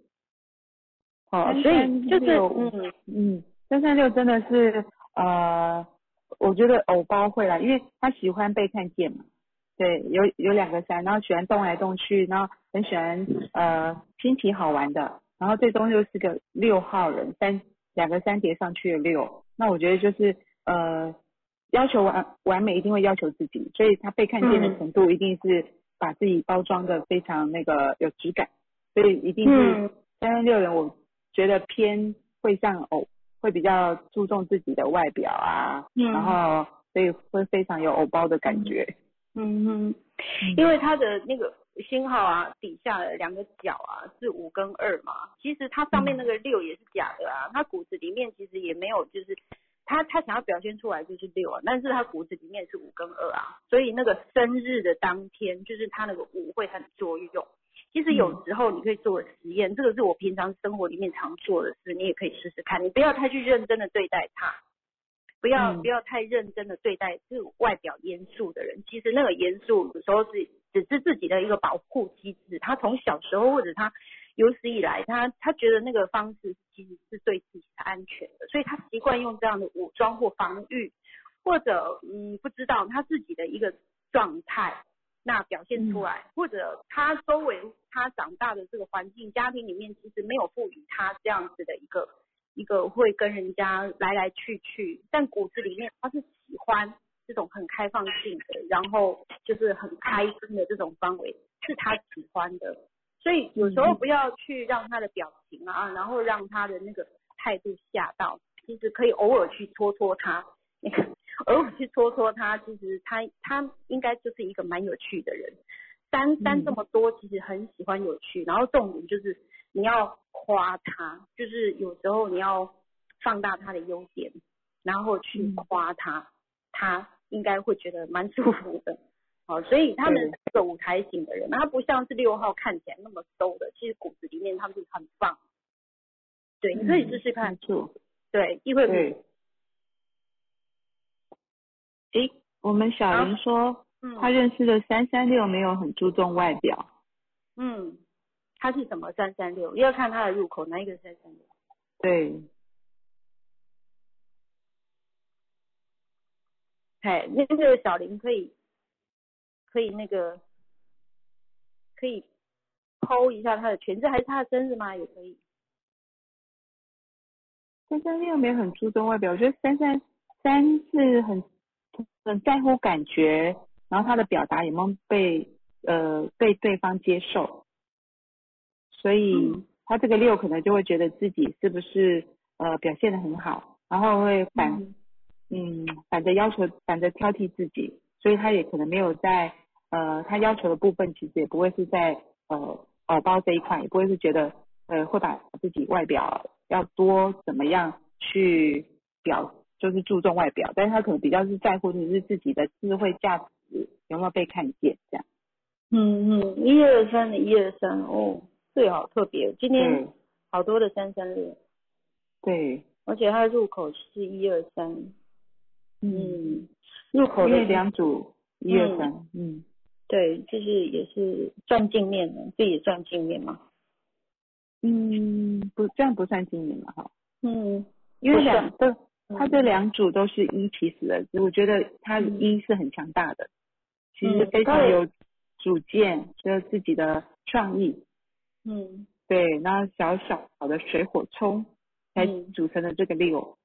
哦，所以就是嗯。嗯，三三六真的是呃，我觉得偶包会啦，因为他喜欢被看见嘛。对，有有两个三，然后喜欢动来动去，然后很喜欢呃新奇好玩的，然后最终又是个六号人，三两个三叠上去的六，那我觉得就是呃要求完完美，一定会要求自己，所以他被看见的嗯。程度一定是把自己包装的非常那个有质感，所以一定是嗯。三三六人，我觉得偏会像偶，会比较注重自己的外表啊，嗯。然后所以会非常有偶包的感觉。嗯 哼，因为它的那个星号啊，底下的两个角啊是五跟二嘛，其实它上面那个六也是假的啊，它骨子里面其实也没有，就是他他想要表现出来就是六啊，但是他骨子里面是五跟二啊，所以那个生日的当天，就是他那个五会很作用。其实有时候你可以做实验，这个是我平常生活里面常做的事，你也可以试试看。你不要太去认真的对待它，不要、嗯不要太认真的对待是外表严肃的人。其实那个严肃有时候是只是自己的一个保护机制。他从小时候或者他有史以来，他他觉得那个方式其实是对自己是安全的，所以他习惯用这样的武装或防御，或者嗯不知道他自己的一个状态。那表现出来，或者他周围他长大的这个环境、家庭里面，其实没有赋予他这样子的一个一个会跟人家来来去去，但骨子里面他是喜欢这种很开放性的，然后就是很开心的这种氛围，是他喜欢的。所以有时候不要去让他的表情啊，然后让他的那个态度吓到，其实可以偶尔去戳戳他。那个偶尔去戳戳他，其实他他应该就是一个蛮有趣的人。三三这么多，其实很喜欢有趣，然后重点就是你要夸他，就是有时候你要放大他的优点，然后去夸他，他应该会觉得蛮舒服的。好，所以他们是个舞台型的人，他不像是六号看起来那么收的，其实骨子里面他们是很棒。对，你可以试试看。错，对，议会对。诶，我们小林说，嗯他认识的三三六没有很注重外表，嗯，他是什么三三六？要看他的入口哪一个三三六。对，哎，那个小林可以可以那个可以剖一下他的全字，还是他的生日吗？也可以。三三六没有很注重外表，我觉得三三三是很很在乎感觉，然后他的表达有没有被呃被对方接受，所以他这个六可能就会觉得自己是不是呃表现的很好，然后会反嗯反着要求反着挑剔自己，所以他也可能没有在呃他要求的部分其实也不会是在呃耳包这一块，也不会是觉得呃会把自己外表要多怎么样去表。就是注重外表，但是他可能比较是在乎的是自己的智慧价值有没有被看见，这样。嗯嗯，一二三的一二三哦，这个好特别，今天好多的三三六，对，而且它的入口是一二三，嗯，入口因为的两组一二三，嗯，对，就是也是转镜面的，这也转镜面嘛，嗯，不，这样不算镜面了哈，嗯，因为两个，它这两组都是一起死的，我觉得他嗯。一是很强大的，其实非常有主见，就是自己的创意，嗯。对，然后小小的水火冲才嗯。组成的这个六，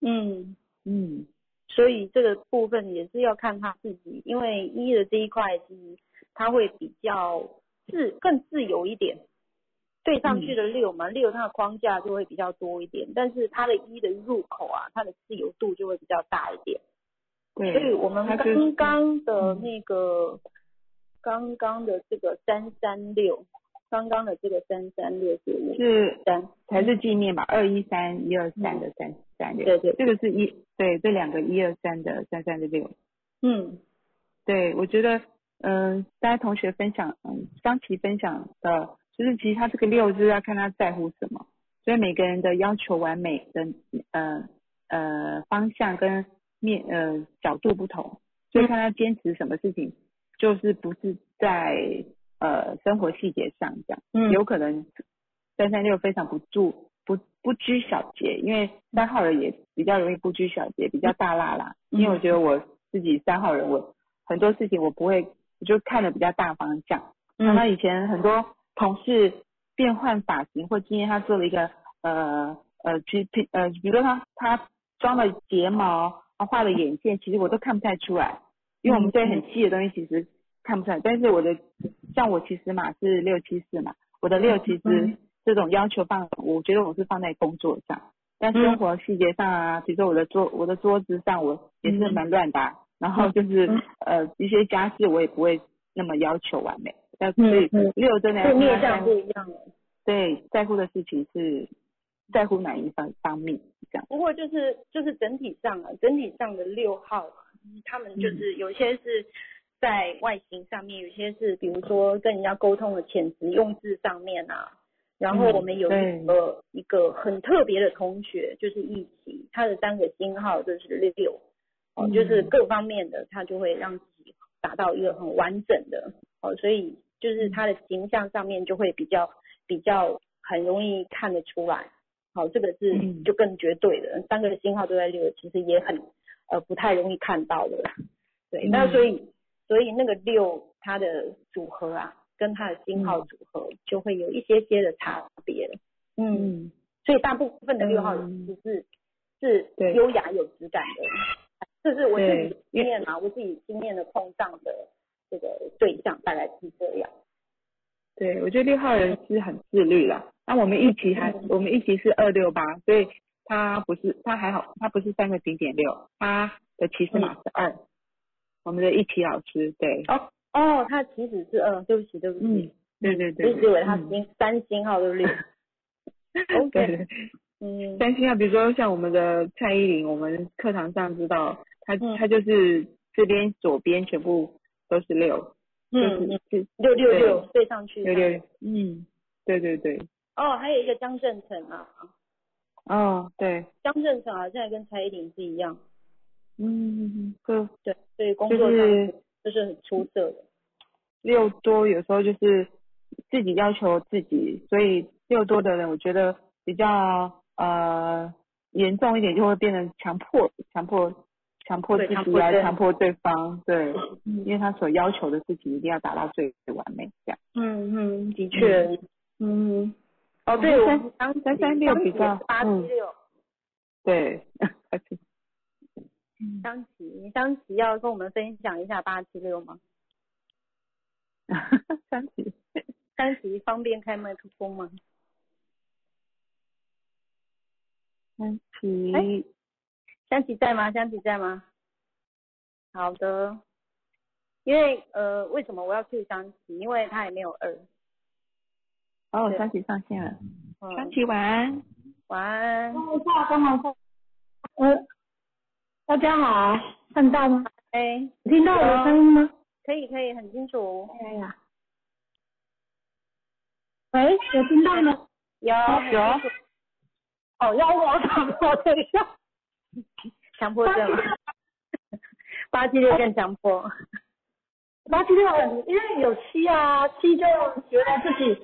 嗯。嗯，所以这个部分也是要看他自己，因为一的这一块其实他会比较自更自由一点，对上去的六嘛，六它的框架就会比较多一点，但是它的一的入口啊，它的自由度就会比较大一点。对，所以我们刚刚的那个，刚刚的这个三三六，刚刚的这个三三六是五是三，才是纪念吧，二一三一二三的三三六，对对，这个是一对这两个一二三的三三的六，嗯。对我觉得嗯、大家同学分享嗯张琪分享的，就是其实他这个六就是要看他在乎什么，所以每个人的要求完美的呃呃方向跟面呃角度不同，所以看他坚持什么事情，就是不是在呃生活细节上这样。嗯有可能三三六非常不注不不拘小节，因为三号人也比较容易不拘小节，比较大辣啦。嗯因为我觉得我自己三号人，我很多事情我不会，我就看的比较大方向。常常嗯以前很多同事变换发型，或今天他做了一个呃呃，去去呃，比如说他他装了睫毛，他画了眼线，其实我都看不太出来，因为我们对很细的东西其实看不出来。但是我的像我其实嘛是六七四嘛，我的六其实嗯这种要求放，我觉得我是放在工作上，但生活细节上啊，比如说我的桌我的桌子上我也是蛮乱的啊，然后就是呃一些家事我也不会那么要求完美，但所以六真的要就面向不一样。对在乎的事情是在乎哪一方方面这样。不过就是就是整体上啊，整体上的六号啊，他们嗯就是有些是在外形上面，有些是比如说跟人家沟通的遣词用字上面啊。然后嗯我们有一个、一个很特别的同学，就是一起，他的三个星号就是六，哦，嗯就是各方面的他就会让自己达到一个很完整的，哦，所以就是他的形象上面就会比较比较很容易看得出来。好，这个是嗯就更绝对的，三个星号都在六，其实也很呃不太容易看到的。对，嗯那所以所以那个六它的组合啊，跟它的星号嗯组合就会有一些些的差别。嗯，嗯所以大部分的六号其实是优雅有质感的，这是我自己经验啊，我自己经验的碰上的这个对象大概是这样。对，我觉得六号人是很自律啦。那我们一期还我们一期是二六八，所以他不是他还好，他不是三个顶点六，他的骑士码是二。我们的一体老师对，哦哦，他其实是嗯，对不起对不起，嗯，对对对，我一直以为他嗯星三星号对不。对？OK，对。嗯，三星号，比如说像我们的蔡依林，我们课堂上知道，他嗯。他就是这边左边全部都是六，嗯嗯。六六六对。上去。六六，嗯，对对对，哦，还有一个张正成啊，哦对，张正成好像也跟蔡依林是一样，嗯，对对，所以工作上是就是很出色的。六多有时候就是自己要求自己，所以六多的人我觉得比较呃严重一点，就会变成强迫强迫强迫自己来强迫对方，对，因为他所要求的事情一定要达到最完美，这样。嗯嗯，的确，嗯，哦，对，嗯我们三三六比较八七嗯。六，对，张琪，张琪要跟我们分享一下八七六吗？三级，张琪方便开麦克风吗？张琪，哎香琪在吗？张琪在吗？好的，因为呃，为什么我要 Q 张琪？因为他也没有二。哦，对三级上线了，嗯，三级晚安。晚安。等一下，等一下，呃，大家好，看到吗？哎，听到我的声音吗？可以可以，很清楚。哎呀，喂，有听到吗？有有哦，要我怎么？等一下，强迫症？八七六更强迫。八七六很，因为有七啊，七就觉得自己，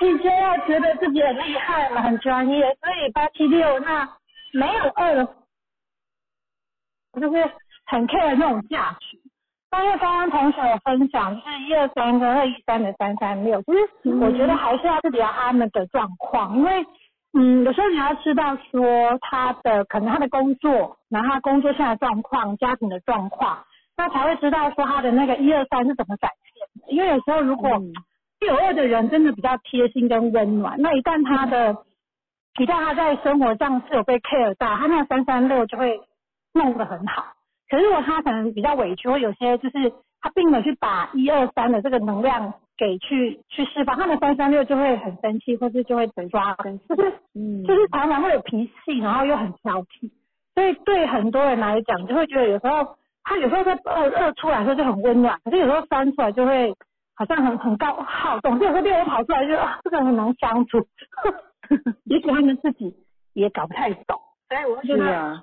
七就要觉得自己很厉害嘛，很专业，所以八七六那没有二的，就是很 care 那种价值。但是刚刚同学有分享，就是一二三跟二一三的三三六，其实我觉得还是要自己要他们的状况，因为嗯，有时候你要知道说他的可能他的工作，然后他工作上的状况、家庭的状况，那才会知道说他的那个一二三是怎么展现的。因为有时候如果嗯六二的人真的比较贴心跟温暖，那一旦他的一旦他在生活上是有被 care 到，他那个三三六就会弄得很好。可是如果他可能比较委屈，或有些就是他并没有去把一二三的这个能量给去去释放，他的三三六就会很生气，或是就会抓，就是嗯，就是常常会有脾气，然后又很挑剔，所以对很多人来讲，就会觉得有时候他有时候在二二出来的时候就很温暖，可是有时候三出来就会好像很很高好动，就有时候六跑出来就啊这个人很难相处，也许他们自己也搞不太懂，所以我会觉得，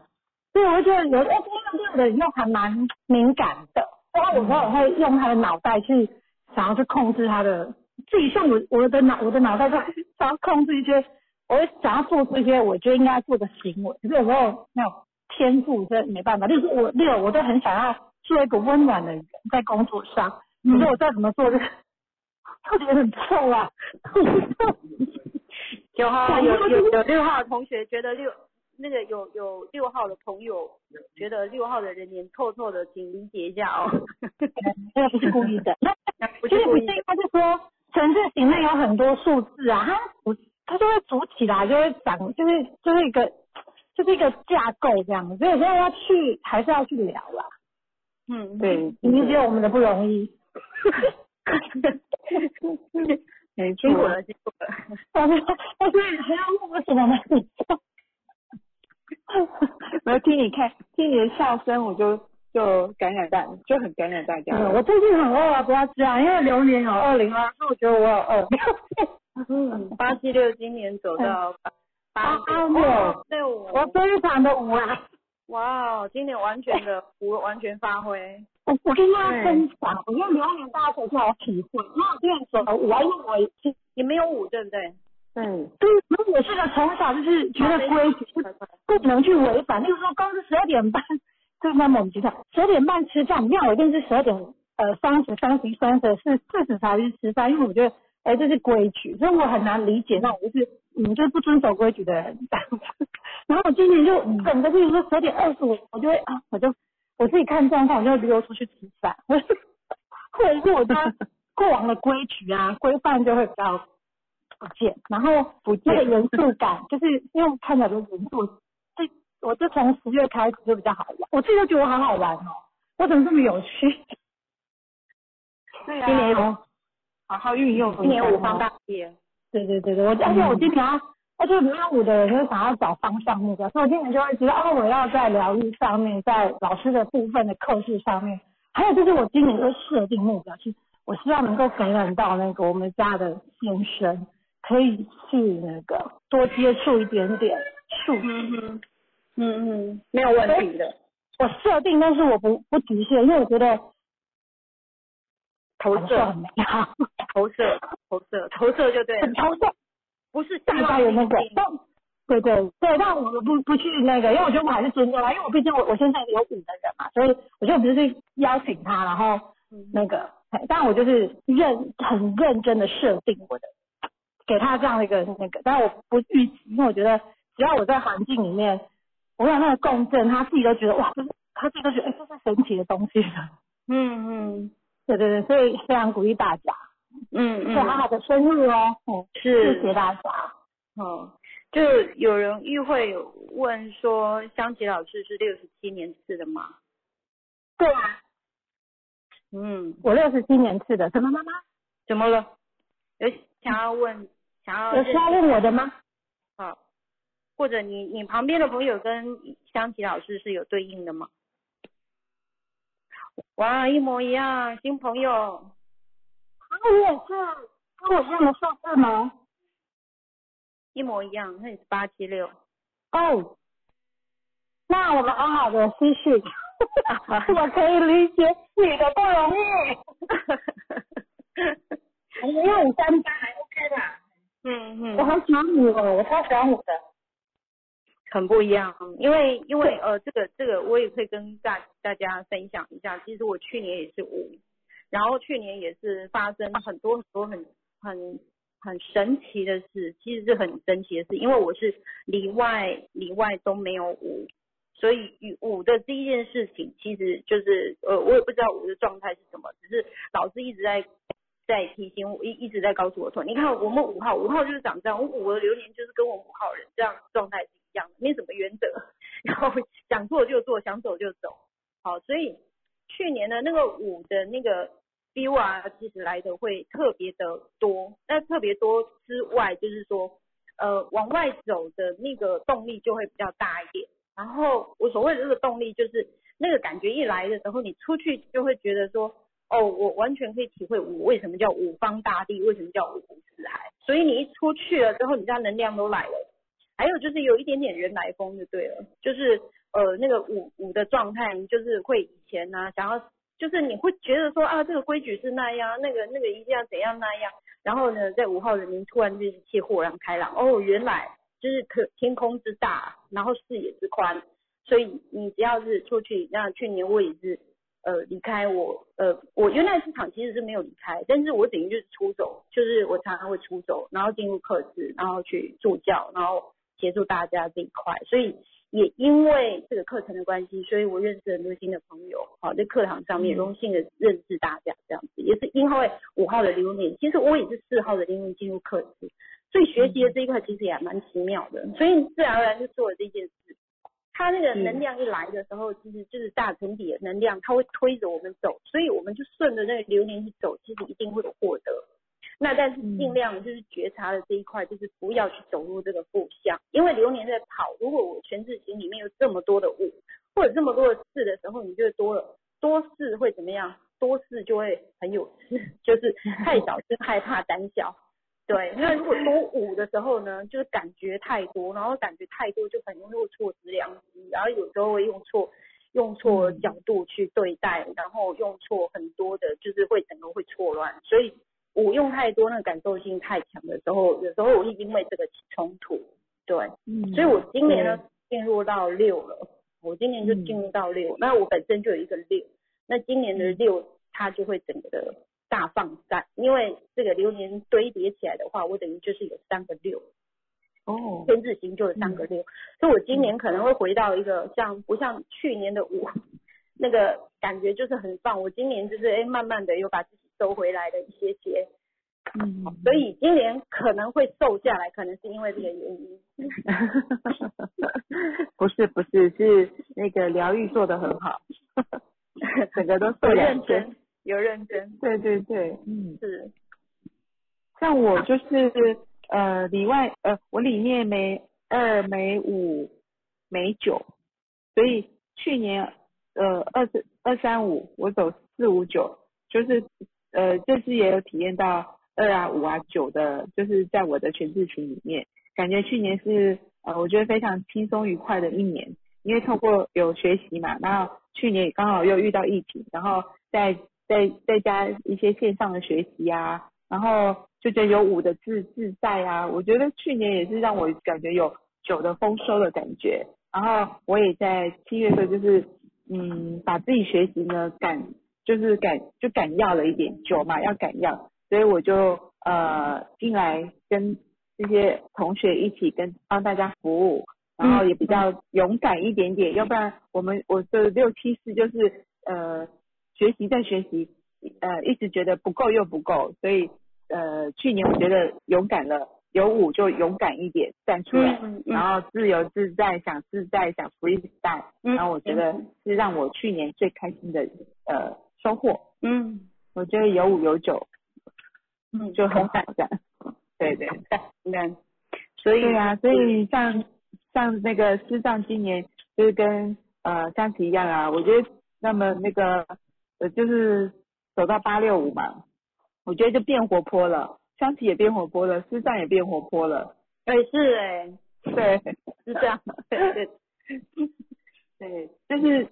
对，我会觉得有时候这样的人又还蛮敏感的，然后有时候我会用他的脑袋去想要去控制他的，自己像我我的脑我的脑袋就想要控制一些，我会想要做出一些我觉得应该做的行为，可是有时候那种天赋真的没办法，就是我六我都很想要做一个温暖的人在工作上，可是我再怎么做就特别很臭啊，九号有有有六号同学觉得六那个有有六号的朋友觉得六号的人脸臭臭的，请理解一下哦。那个不是故意的。不 其实不是是故意的，，他是说城字形内有很多数字啊，它组它就会组起来，就会长，就是就是一个就是一个架构这样，所以现在要去还是要去聊啦。嗯，对，理解我们的不容易。辛苦了，辛苦了。但是但是还要问我什么呢？没有听你看，听你的笑声，我就就感染大，就很感染大家。嗯我最近很饿啊，不要这样，因为流年有二零二，所以我觉得我有二。嗯，八七六今年走到八八六六我我非常的五啊！哇哦，今年完全的 我完全发挥。我我跟大家分享，我觉得流年大家才才有体会。那我之前走的五啊，因为我是你没有五对不对？对，对，然后我是个从小就是觉得规矩不能去违反，例如说公司十二点半，就在某集团十二点半吃饭，那我一定是十二点呃三十、三十一、三十四、四十才去吃饭，因为我觉得哎这是规矩，所以我很难理解那种就是嗯就是不遵守规矩的人。然后我今年就整个，譬如说十二点二十五，我就会啊我就我自己看状况，我就溜出去吃饭，或者是我觉得过往的规矩啊规范就会比较不见，然后不那个见严肃感，就是因为看起来比较严肃，这我就从十月开始就比较好玩，我自己都觉得我好好玩哦，我怎么这么有趣？对今年有啊，好好运用。今年五方大业，对对对对，我而且我今年要，而且没有舞的人就是想要找方向目标，所以我今年就会知道，哦，我要在疗愈上面，在老师的部分的课室上面，还有就是我今年会设定目标，其实我希望能够感染到那个我们家的先生，可以去那个多接触一点点树。嗯嗯，嗯嗯，没有问题的。我设定，但是我不不局限，因为我觉得投射很射，美好，投射，投射，投射就对了很，投射。不是大希望家有那个对对对，但我不不去那个，因为我觉得我还是尊重他，因为我毕竟我我身上有五的人嘛，所以我就不是去邀请他，然后那个，但我就是认很认真的设定我的，给他这样的一个那个，但我不预期，因为我觉得只要我在环境里面，我有那个共振，他自己都觉得哇，这是他自己都觉得哎，这是神奇的东西。嗯嗯 对对对，所以非常鼓励大家，嗯所以好嗯，好的深入哦，嗯，是谢谢大家。哦，就有人议会有问说，香琪老师是六十七年次的吗？对啊，嗯，我六十七年次的，怎么妈妈？怎么了？有想要问，想要有需要问我的吗？好，或者你你旁边的朋友跟香琪老师是有对应的吗？哇，一模一样，新朋友，也是跟我一样的数字吗？一模一样，那你是八七六。哦，那我们好好的私讯，我可以理解你的不容易。我们要五三八还 OK 的，嗯嗯，我好喜欢你哦，我超喜欢我的。很不一样，因为因为呃，这个这个我也会跟大大家分享一下。其实我去年也是五，然后去年也是发生很多很多很很很神奇的事，其实是很神奇的事，因为我是里外里外都没有五，所以与五的第一件事情，其实就是呃，我也不知道五的状态是什么，只是老师一直在在提醒我，一一直在告诉我说，你看我们五号，五号就是长这样，我五的流年就是跟我们五号人这样状态是一样的，没什么原则，然后想做就做，想走就走，好，所以去年的那个五的那个 feel 啊，其实来的会特别的多，那特别多之外，就是说，呃，往外走的那个动力就会比较大一点。然后我所谓的这个动力，就是那个感觉一来的时候，你出去就会觉得说，哦，我完全可以体会五为什么叫五方大地，为什么叫五湖四海。所以你一出去了之后，你家能量都来了。还有就是有一点点人来疯就对了，就是呃那个五五的状态，就是会以前呢、想要就是你会觉得说啊这个规矩是那样，那个那个一定要怎样那样，然后呢在五号人民突然就一切豁然开朗，哦原来就是可天空之大，然后视野之宽，所以你只要是出去，那去年我也是呃离开我呃我原来市场其实是没有离开，但是我等于就是出走，就是我常常会出走，然后进入课室，然后去助教，然后协助大家这一块，所以也因为这个课程的关系，所以我认识很多新的朋友。好，在课堂上面荣幸的认识大家，这样子也是因为五号的流年，其实我也是四号的流年进入课室，所以学习的这一块其实也蛮奇妙的，所以自然而然就做了这件事。它那个能量一来的时候，其实就是大成体的能量，它会推着我们走，所以我们就顺着那个流年去走，其实一定会有获得。那但是尽量就是觉察的这一块，就是不要去走入这个负向，因为流年在跑。如果我全字形里面有这么多的物，或者这么多的事的时候，你就多了多事会怎么样？多事就会很有事，就是太少就害怕胆小。对，因为如果多五的时候呢，就是感觉太多，然后感觉太多就很容易错失良机，然后有时候会用错用错角度去对待，然后用错很多的，就是会整个会错乱，所以。我用太多，那个感受性太强的时候，有时候我会因为这个起冲突，对，嗯，所以我今年呢进入到六了，我今年就进入到六，那我本身就有一个六，那今年的六它就会整个的大放散，因为这个流年堆叠起来的话，我等于就是有三个六，哦，天字形就有三个六，所以我今年可能会回到一个像不像去年的我，那个感觉就是很棒，我今年就是哎慢慢的又把自己。收回来的一些些，嗯，所以今年可能会瘦下来，可能是因为这个原因。不是不是，是那个疗愈做的很好，整个都瘦认真，有认真。对对对，嗯，是。像我就是呃里外呃我里面没二没五没九，所以去年呃二四二三五我走四五九，就是。呃，这次也有体验到二啊五啊九的，就是在我的全智群里面，感觉去年是呃，我觉得非常轻松愉快的一年，因为透过有学习嘛，然后去年也刚好又遇到疫情，然后再再再加一些线上的学习啊，然后就觉得有五的自自在啊，我觉得去年也是让我感觉有九的丰收的感觉，然后我也在七月份就是嗯，把自己学习呢感。就是赶就赶要了一点酒嘛，要赶要，所以我就呃进来跟这些同学一起跟帮大家服务，然后也比较勇敢一点点，要不然我们我的六七四就是呃学习在学习，呃一直觉得不够又不够，所以呃去年我觉得勇敢了，有舞就勇敢一点站出来，然后自由自在想自在想 free style，然后我觉得是让我去年最开心的呃。收获，嗯，我觉得有五有九，嗯，就很好这样，对。对，应该，所以对啊，所以像像那个师丈今年就是跟呃香琪一样啊，我觉得那么那个呃就是走到八六五嘛，我觉得就变活泼了，香琪也变活泼了，师丈也变活泼了，哎是哎，对，是这样，对对，对，就是。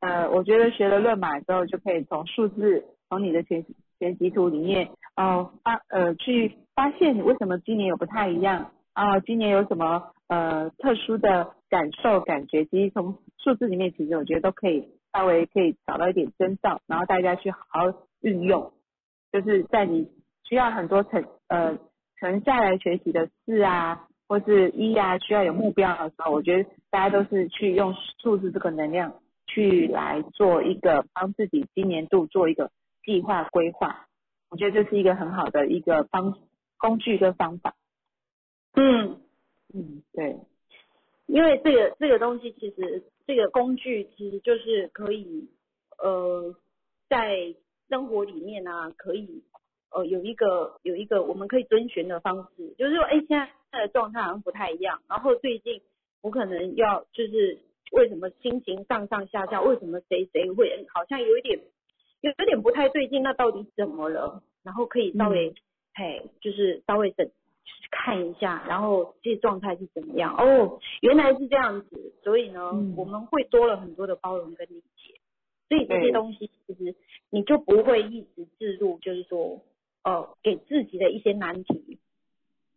呃，我觉得学了论码之后，就可以从数字，从你的全全集图里面，呃发呃去发现为什么今年有不太一样，啊，今年有什么呃特殊的感受感觉，其实从数字里面，其实我觉得都可以稍微可以找到一点征兆，然后大家去好好运用，就是在你需要很多沉呃沉下来学习的事啊，或是一啊需要有目标的时候，我觉得大家都是去用数字这个能量。去来做一个帮自己今年度做一个计划规划，我觉得这是一个很好的一个方工具跟方法。嗯嗯，对，因为这个这个东西其实这个工具其实就是可以呃在生活里面啊可以呃有一个有一个我们可以遵循的方式，就是说哎现在的状态好像不太一样，然后最近我可能要就是。为什么心情上上下下？为什么谁谁会好像有一点有有点不太对劲？那到底怎么了？然后可以稍微嘿，就是稍微等看一下，然后这状态是怎么样？哦，原来是这样子，所以呢，我们会多了很多的包容跟理解。所以这些东西其实你就不会一直置入，就是说呃给自己的一些难题。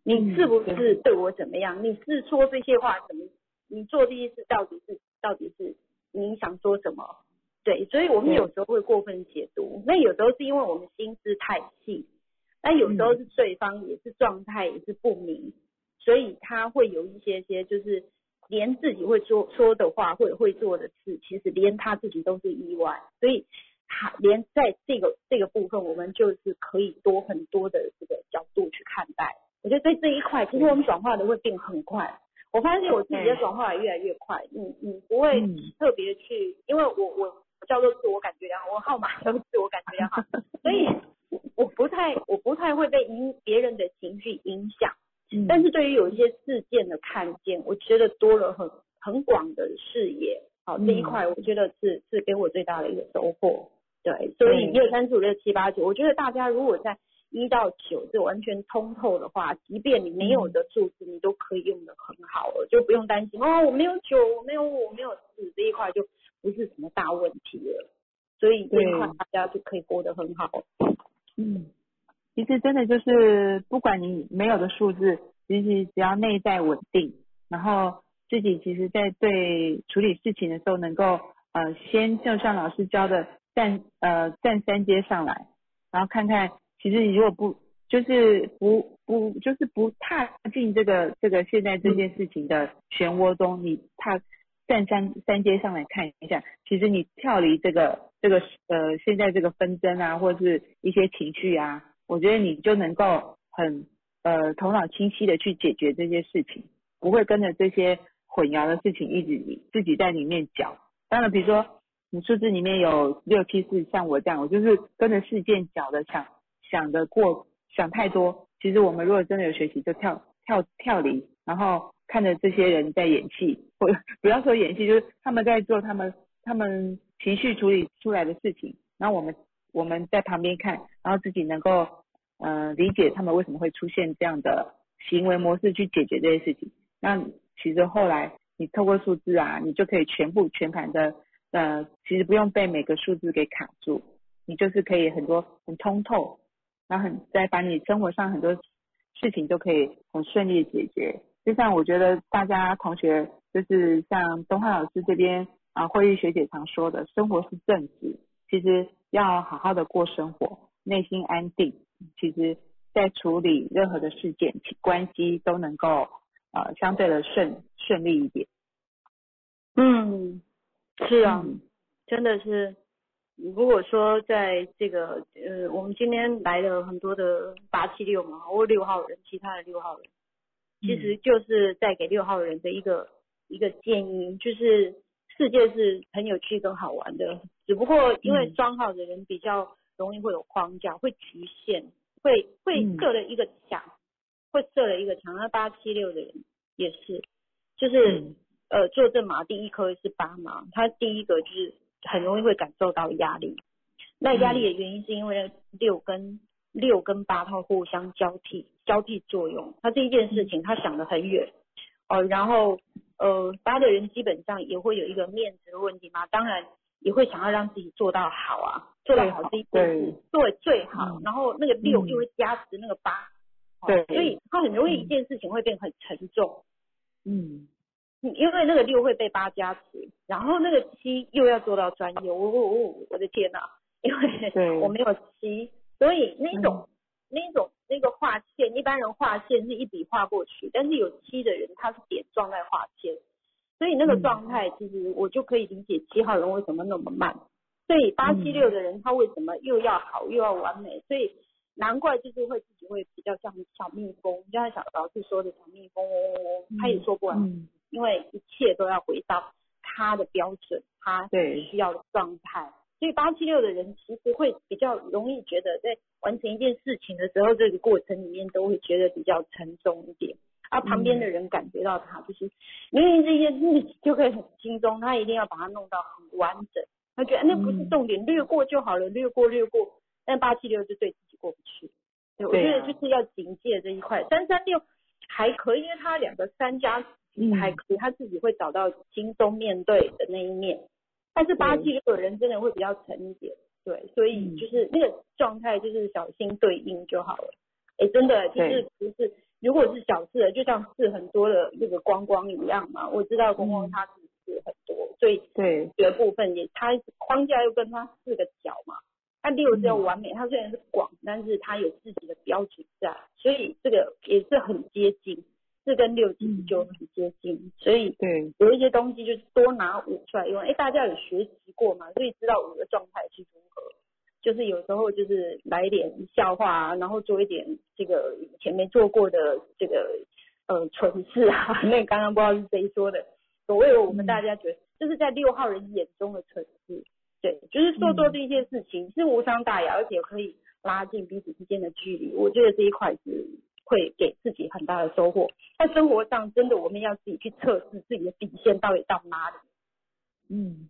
你是不是对我怎么样？你是说这些话怎么？你做这些事到底是到底是你想说什么？对，所以我们有时候会过分解读。那有时候是因为我们心思太细，那有时候是对方也是状态也是不明，所以他会有一些些就是连自己会说说的话或者会做的事，其实连他自己都是意外，所以他连在这个这个部分，我们就是可以多很多的这个角度去看待。我觉得在这一块，其实我们转化的会变很快。我发现我自己的转化也越来越快。你你不会特别去，因为我我叫做自我感觉良好，我号码叫做自我感觉良好，所以我不太我不太会被影别人的情绪影响。但是对于有一些事件的看见，我觉得多了很很广的视野，好这一块我觉得是是给我最大的一个收获。对，所以一二三四五六七八九，我觉得大家如果在一到九是完全通透的话，即便你没有的数字，你都可以用的很好了，就不用担心哦，我没有九，我没有五，我没有四这一块就不是什么大问题了。所以这一块大家就可以过得很好。嗯。其实真的就是，不管你没有的数字，其实只要内在稳定，然后自己其实在对处理事情的时候，能够呃先就像老师教的站呃站三阶上来，然后看看，其实你如果不就是不不就是不踏进这个这个现在这件事情的漩涡中，你踏站三三阶上来看一下，其实你跳离这个这个呃现在这个纷争啊，或是一些情绪啊。我觉得你就能够很呃头脑清晰的去解决这些事情，不会跟着这些混淆的事情一直自己在里面搅。当然，比如说你数字里面有六七四，像我这样，我就是跟着事件搅的，想想的过想太多。其实我们如果真的有学习，就跳跳跳离，然后看着这些人在演戏，或不要说演戏，就是他们在做他们他们情绪处理出来的事情，然后我们我们在旁边看，然后自己能够。嗯，理解他们为什么会出现这样的行为模式去解决这些事情。那其实后来你透过数字啊，你就可以全部全盘的，呃，其实不用被每个数字给卡住，你就是可以很多很通透，然后很再把你生活上很多事情都可以很顺利的解决。就像我觉得大家同学就是像东汉老师这边啊，慧玉学姐常说的，生活是正直，其实要好好的过生活，内心安定。其实，在处理任何的事件、关系都能够呃相对的顺顺利一点。嗯，是啊，真的是。如果说在这个呃，我们今天来了很多的八七六嘛，或六号人，其他的六号人，其实就是在给六号人的一个一个建议，就是世界是很有趣跟好玩的，只不过因为双号的人比较。容易会有框架，会局限，会会设了一个墙，会设了一个墙。那八七六的人也是，就是呃坐正马第一颗是八嘛，他第一个就是很容易会感受到压力。那压力的原因是因为六跟六跟八它互相交替交替作用，他这一件事情他想得很远哦，然后呃八的人基本上也会有一个面子的问题嘛，当然。也会想要让自己做到好啊，做到好这一件事，对最好。然后那个六又会加持那个八，对，所以他很容易一件事情会变很沉重。嗯，因为那个六会被八加持，然后那个七又要做到专业。我我我我的天呐，因为我没有七，所以那种那种那个画线，一般人画线是一笔画过去，但是有七的人他是点状在画线。所以那个状态，其实我就可以理解七号人为什么那么慢。所以八七六的人他为什么又要好又要完美？所以难怪就是会自己会比较像小蜜蜂，就像小老师说的小蜜蜂嗡嗡嗡，他也说不完，因为一切都要回到他的标准，他需要的状态。所以八七六的人其实会比较容易觉得，在完成一件事情的时候，这个过程里面都会觉得比较沉重一点。啊，旁边的人感觉到他就是明明这件事情就可以很轻松，他一定要把它弄到很完整。他觉得那不是重点，略过就好了，略过略过。但八七六就对自己过不去。对，我觉得就是要警戒这一块。三三六还可以，因为他两个三加还可以，他自己会找到轻松面对的那一面。但是八七六的人真的会比较沉一点，对，所以就是那个状态就是小心对应就好了。哎，真的就是不是。如果是小事，就像是很多的那个光光一样嘛，我知道光光他是是很多，所以对这个部分也它框架又跟它四个角嘛，它六是要完美，它虽然是广，但是它有自己的标准在，所以这个也是很接近。四跟六其实就很接近，所以对，有一些东西就是多拿五出来用。哎，大家有学习过嘛？所以知道五的状态是如何。就是有时候就是来一点笑话啊，然后做一点这个以前没做过的这个呃蠢事啊。那刚刚不知道是谁说的，所谓我们大家觉得就是在六号人眼中的蠢事，对，就是做做这些事情是无伤大雅，而且可以拉近彼此之间的距离。我觉得这一块是会给自己很大的收获。在生活上，真的我们要自己去测试自己的底线到底到哪里。嗯，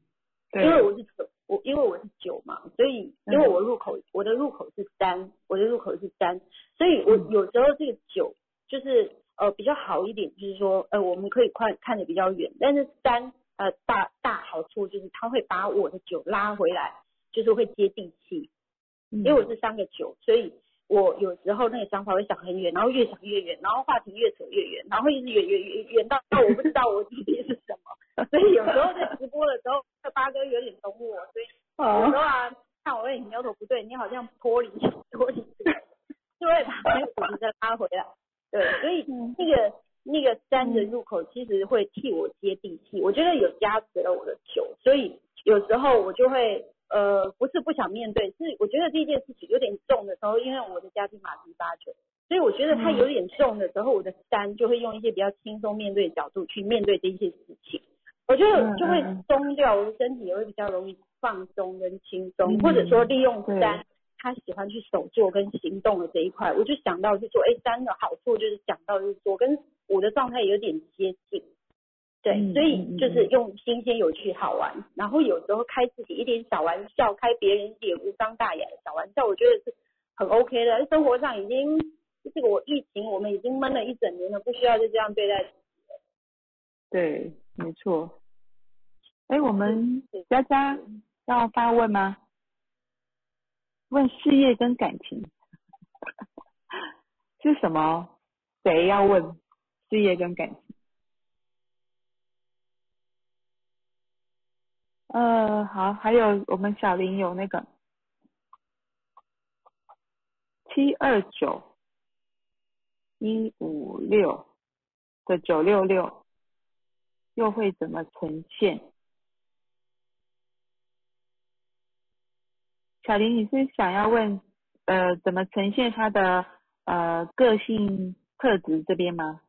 因为我是九，我因为我是九嘛，所以因为我入口我的入口是三，我的入口是三，所以我有时候这个九就是呃比较好一点，就是说呃我们可以看看得比较远，但是三呃大大好处就是它会把我的九拉回来，就是会接地气，因为我是三个九，所以我有时候那个想法会想很远，然后越想越远，然后话题越扯越远，然后一直远远远远到到我不知道我自己是什么，所以有时候在直播的时候，八哥有点懂我，所以有时候啊看我你苗头不对，你好像脱离脱离，就会把那个主题再拉回来，对，所以那个那个三的入口其实会替我接地气，我觉得有加持了我的球，所以有时候我就会。呃，不是不想面对，是我觉得这件事情有点重的时候，因为我的家庭马蹄八九，所以我觉得它有点重的时候，我的三就会用一些比较轻松面对的角度去面对这些事情，我觉得就会松掉，我的身体也会比较容易放松跟轻松，或者说利用三，他喜欢去手做跟行动的这一块，我就想到是说，哎，三的好处就是想到就是说跟我的状态有点接近。对，所以就是用新鲜、有趣、好玩，然后有时候开自己一点小玩笑，开别人一点无伤大雅的小玩笑，我觉得是很 OK 的。生活上已经这个我疫情，我们已经闷了一整年了，不需要就这样对待自己对，没错。哎，我们佳佳要发问吗？问事业跟感情 是什么？谁要问事业跟感情？呃，好，还有我们小林有那个七二九一五六的九六六，又会怎么呈现？小林，你是想要问呃怎么呈现他的呃个性特质这边吗？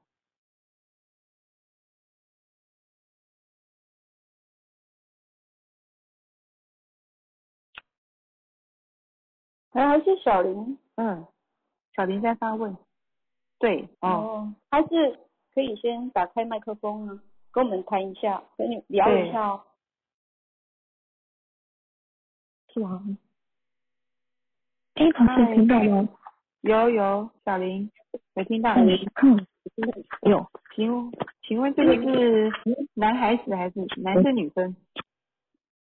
还还是小林，嗯，小林在发问，对，哦，还是可以先打开麦克风啊，跟我们谈一下，跟你聊一下哦，是吗？哎，同事听到吗？有有，小林有听到，嗯，有，请请问这个是男孩子还是男生女生？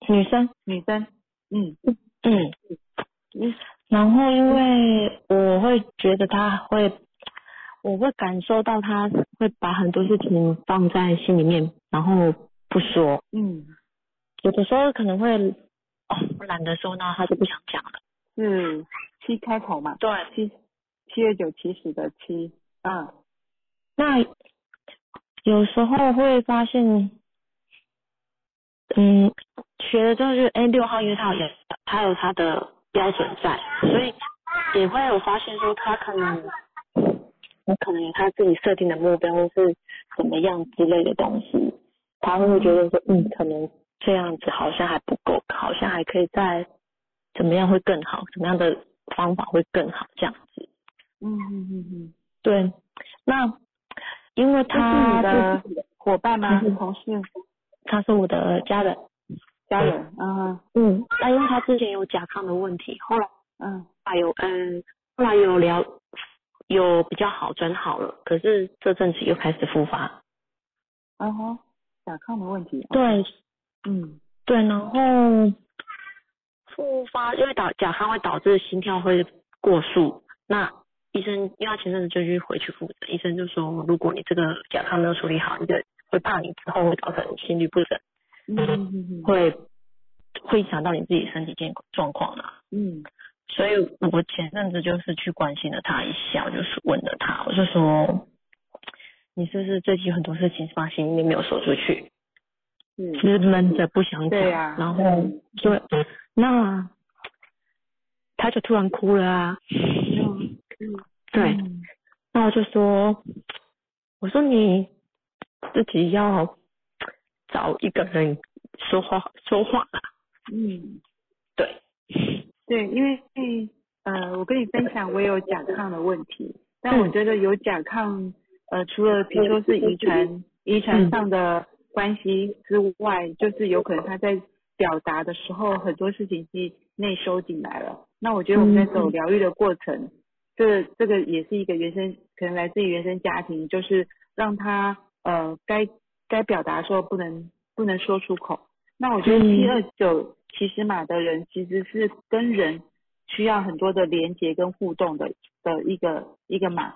女生，女生，嗯。嗯。嗯。然后，因为我会觉得他会，我会感受到他会把很多事情放在心里面，然后不说。嗯。有的时候可能会，哦，懒得说，那他就不想讲了。是七开头嘛？对。七七月九七十的七。嗯。那有时候会发现，嗯，学了之后就，哎，六号因为他有他有他的。标准在，所以也会有发现说他可能，他可能有他自己设定的目标或是怎么样之类的东西，他会觉得说，嗯，可能这样子好像还不够，好像还可以再怎么样会更好，怎么样的方法会更好这样子。嗯嗯嗯嗯，对，那因为他是的伙伴吗？是同事？他是我的家人。家人，嗯嗯，那因为他之前有甲亢的问题，后来嗯，还有嗯，后来有聊，有比较好转好了，可是这阵子又开始复发。嗯哼，甲亢的问题。对，嗯，对，然后复发，因为导甲亢会导致心跳会过速，那医生因为他前阵子就去回去复诊，医生就说，如果你这个甲亢没有处理好，你就会怕你之后会造成心律不整。嗯，会会影响到你自己身体健状况啦。嗯，所以我前阵子就是去关心了他一下，就是问了他，我就说，你是不是最近很多事情放心里面没有说出去，嗯。是闷着不想讲，对啊然后就那他就突然哭了啊，对，嗯。那我就说，我说你自己要找一个人说话说话啦，嗯，对，对，因为呃，我跟你分享，我有甲亢的问题，但我觉得有甲亢，呃，除了比如说是遗传遗传上的关系之外，就是有可能他在表达的时候很多事情是内收进来了。那我觉得我们在走疗愈的过程，这这个也是一个原生，可能来自于原生家庭，就是让他呃该该表达的时候不能不能说出口。那我觉得七二九其实马的人其实是跟人需要很多的连接跟互动的的一个一个马，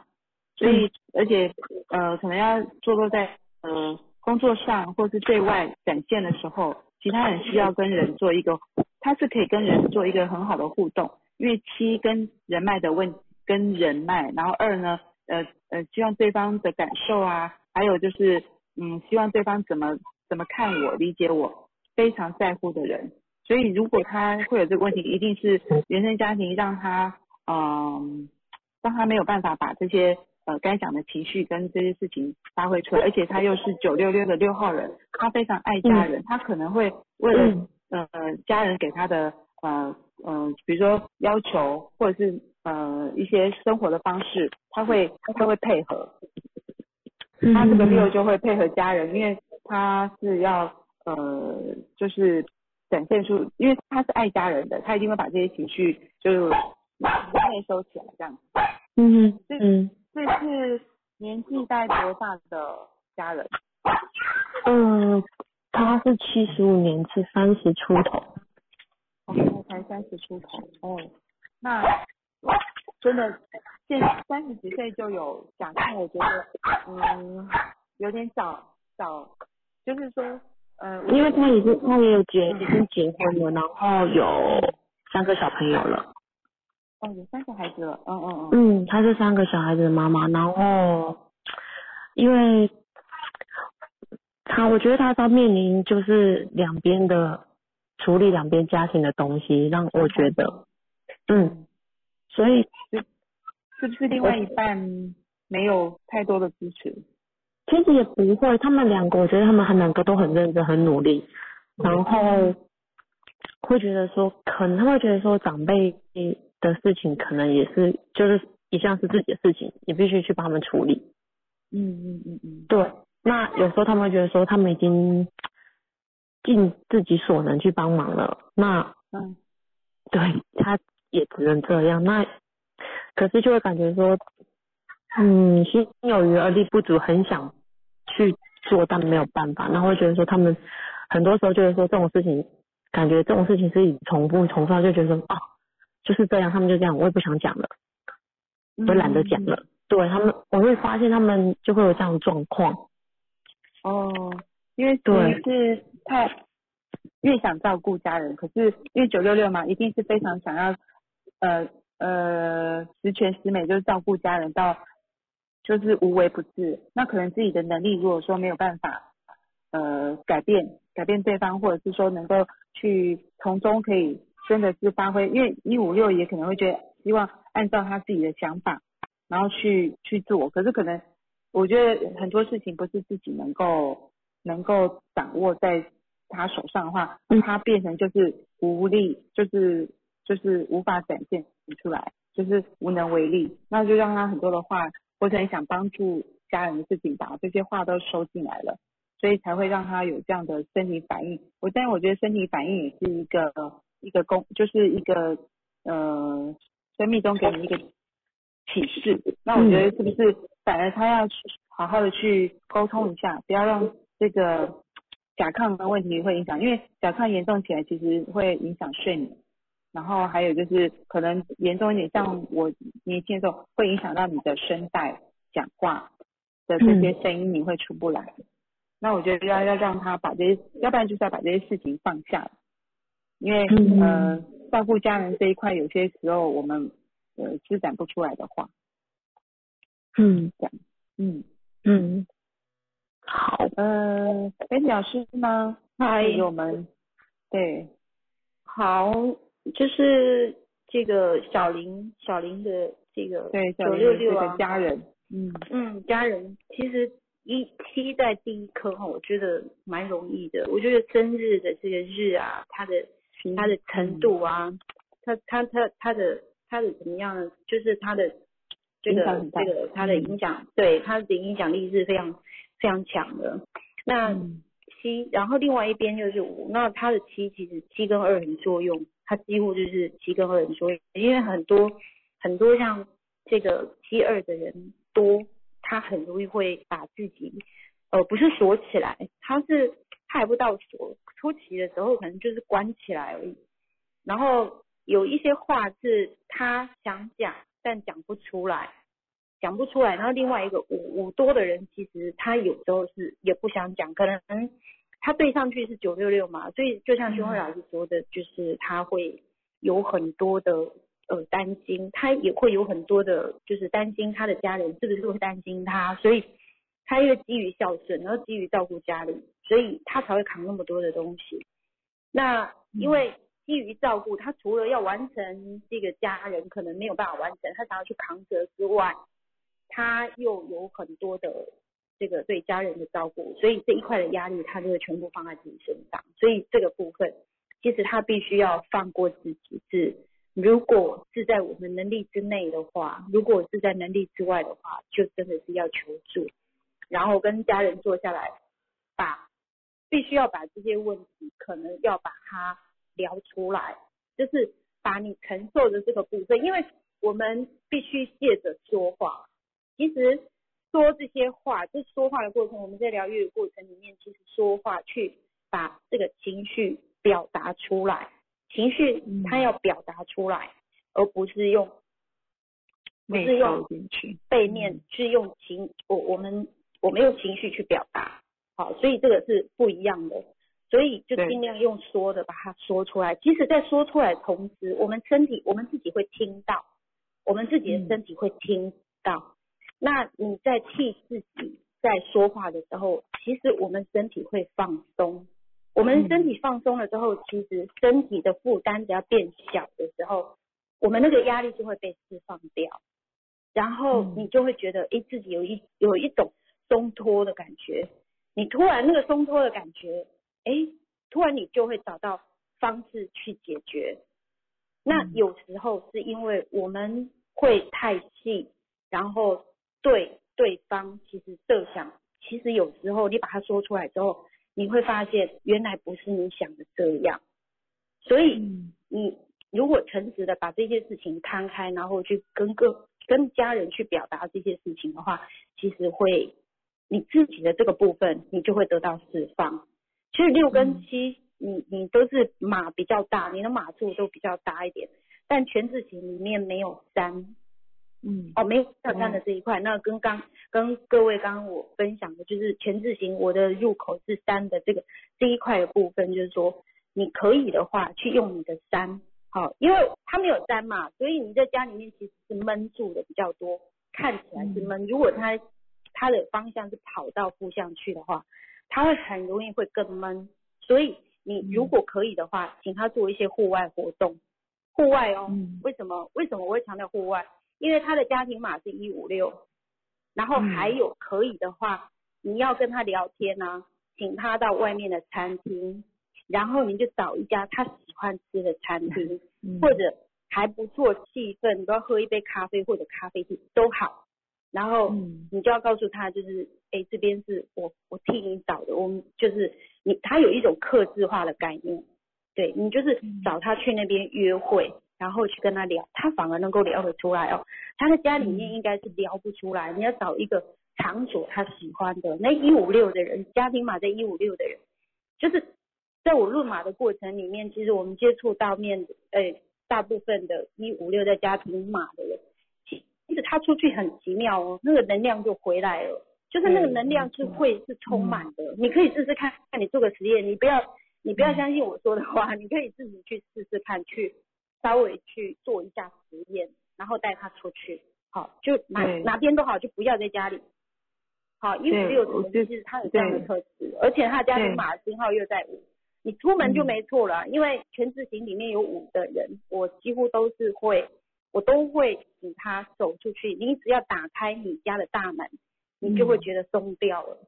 所以而且呃可能要坐落在呃工作上或是对外展现的时候，其他人需要跟人做一个，他是可以跟人做一个很好的互动，因为七跟人脉的问跟人脉，然后二呢呃呃希望对方的感受啊，还有就是嗯希望对方怎么怎么看我理解我。非常在乎的人，所以如果他会有这个问题，一定是原生家庭让他嗯让他没有办法把这些呃该讲的情绪跟这些事情发挥出来，而且他又是九六六的六号人，他非常爱家人，他可能会为了呃家人给他的呃呃比如说要求或者是呃一些生活的方式，他会他会配合，他这个六就会配合家人，因为他是要。呃，就是展现出，因为他是爱家人的，他一定会把这些情绪就内收起来，这样。嗯嗯，这是年纪大概多大的家人？嗯，他是七十五年，是三十出头。哦，才三十出头。哦，那真的现三十几岁就有甲亢，我觉得嗯有点早早，就是说。呃，因为他已经他也有结已经结婚了，然后有三个小朋友了。哦，有三个孩子了，嗯嗯嗯。嗯，他是三个小孩子的妈妈，然后因为他我觉得他在面临就是两边的处理两边家庭的东西，让我觉得，嗯，所以是不是另外一半没有太多的支持？其实也不会，他们两个，我觉得他们两个都很认真、很努力，然后会觉得说，可能他会觉得说，长辈的事情可能也是，就是一项是自己的事情，你必须去帮他们处理。嗯嗯嗯嗯。对，那有时候他们会觉得说，他们已经尽自己所能去帮忙了，那嗯，对，他也只能这样。那可是就会感觉说，嗯，心有余而力不足，很想。去做，但没有办法，然后会觉得说他们很多时候就是说这种事情，感觉这种事情是以重复重复，就觉得说哦就是这样，他们就这样，我也不想讲了，我懒得讲了。对他们，我会发现他们就会有这样的状况。哦，因为对是太越想照顾家人，可是因为九六六嘛，一定是非常想要呃呃十全十美，就是照顾家人到。就是无微不至，那可能自己的能力如果说没有办法，呃，改变改变对方，或者是说能够去从中可以真的是发挥，因为一五六也可能会觉得希望按照他自己的想法，然后去去做，可是可能我觉得很多事情不是自己能够能够掌握在他手上的话，他变成就是无力，就是就是无法展现出来，就是无能为力，那就让他很多的话。或者很想帮助家人的事情，把这些话都收进来了，所以才会让他有这样的身体反应。我但是我觉得身体反应也是一个一个公，就是一个呃生命中给你一个启示。那我觉得是不是反而他要去好好的去沟通一下，不要让这个甲亢的问题会影响，因为甲亢严重起来其实会影响睡眠。然后还有就是可能严重一点，像我年轻的时候会影响到你的声带，讲话的这些声音你会出不来。那我觉得要要让他把这些，要不然就是要把这些事情放下，因为呃照顾家人这一块有些时候我们呃施展不出来的话，嗯，这样，嗯。嗯，呃，哎老师吗？嗨。给我们，对，好，就是这个小林小林的这个九六六啊，家人，嗯，嗯，家人其实一期在第一颗哈，我觉得蛮容易的。我觉得生日的这个日啊，它的它的程度啊，它它它它的它的怎么样呢？就是它的这个这个它的影响，对它的影响力是非常非常强的。那嗯七，然后另外一边就是五，那它的七其实七跟二很作用，他几乎就是七跟二很作用，因为很多很多像这个七二的人多，他很容易会把自己呃不是锁起来，他是他还不到锁，出奇的时候可能就是关起来而已，然后有一些话是他想讲但讲不出来。讲不出来，然后另外一个五五多的人，其实他有时候是也不想讲，可能他对上去是九六六嘛，所以就像修慧老师说的，就是他会有很多的呃担心，他也会有很多的，就是担心他的家人是不是会担心他，所以他因为基于孝顺，然后基于照顾家里，所以他才会扛那么多的东西。那因为基于照顾，他除了要完成这个家人可能没有办法完成，他想要去扛责之外，他又有很多的这个对家人的照顾，所以这一块的压力他就会全部放在自己身上。所以这个部分，其实他必须要放过自己。是如果是在我们能力之内的话，如果是在能力之外的话，就真的是要求助，然后跟家人坐下来，把必须要把这些问题可能要把它聊出来，就是把你承受的这个部分，因为我们必须借着说话。其实说这些话，就说话的过程，我们在疗愈的过程里面，其实说话去把这个情绪表达出来，情绪它要表达出来，而不是用不是用，背面是用情，我我们我们用情绪去表达，好，所以这个是不一样的，所以就尽量用说的把它说出来。即使在说出来同时，我们身体我们自己会听到，我们自己的身体会听到。那你在替自己在说话的时候，其实我们身体会放松。我们身体放松了之后，其实身体的负担只要变小的时候，我们那个压力就会被释放掉。然后嗯你就会觉得，诶，自己有一有一种松脱的感觉。你突然那个松脱的感觉，诶，突然你就会找到方式去解决。那嗯有时候是因为我们会太细，然后对对方其实设想，其实有时候你把它说出来之后，你会发现原来不是你想的这样。所以嗯你如果诚实的把这些事情摊开，然后去跟各跟家人去表达这些事情的话，其实会你自己的这个部分，你就会得到释放。其实六跟七，你你都是码比较大，你的码数都比较大一点，但全字形里面没有三，嗯哦，没有山的这一块。那跟刚跟各位刚刚我分享的就是全字形，我的入口是山的这个这一块的部分，就是说你可以的话去用你的山，好，因为它没有三嘛，所以你在家里面其实是闷住的比较多，看起来是闷。如果它它的方向是跑到负向去的话，它会很容易会更闷。所以你如果可以的话，请他做一些户外活动，户外哦。嗯为什么？为什么我会强调户外？因为他的家庭码是一五六，然后还有可以的话，你要跟他聊天啊，请他到外面的餐厅，然后你就找一家他喜欢吃的餐厅，嗯或者还不错气氛，你都要喝一杯咖啡或者咖啡厅都好，然后嗯。你就要告诉他，就是哎这边是我我替你找的，我们就是你他有一种克制化的概念，对你就是找他去那边约会，然后去跟他聊，他反而能够聊得出来哦。他在家里面应该是聊不出来，你要找一个场所他喜欢的，那一五六的人，家庭码在一五六的人，就是在我论码的过程里面，其实我们接触到面呃大部分的一五六在家庭码的人，其其实他出去很奇妙哦，那个能量就回来了，就是那个能量是会是充满的，你可以试试看，看你做个实验，你不要你不要相信我说的话，你可以自己去试试看，去稍微去做一下实验，然后带他出去，好，就哪哪边都好，就不要在家里。好，一五六其实他有这样的特质，而且他家对。庭码星号又在五，你出门就嗯没错了，因为全字型里面有五的人，我几乎都是会，我都会请他走出去，你只要打开你家的大门，你就会嗯觉得松掉了，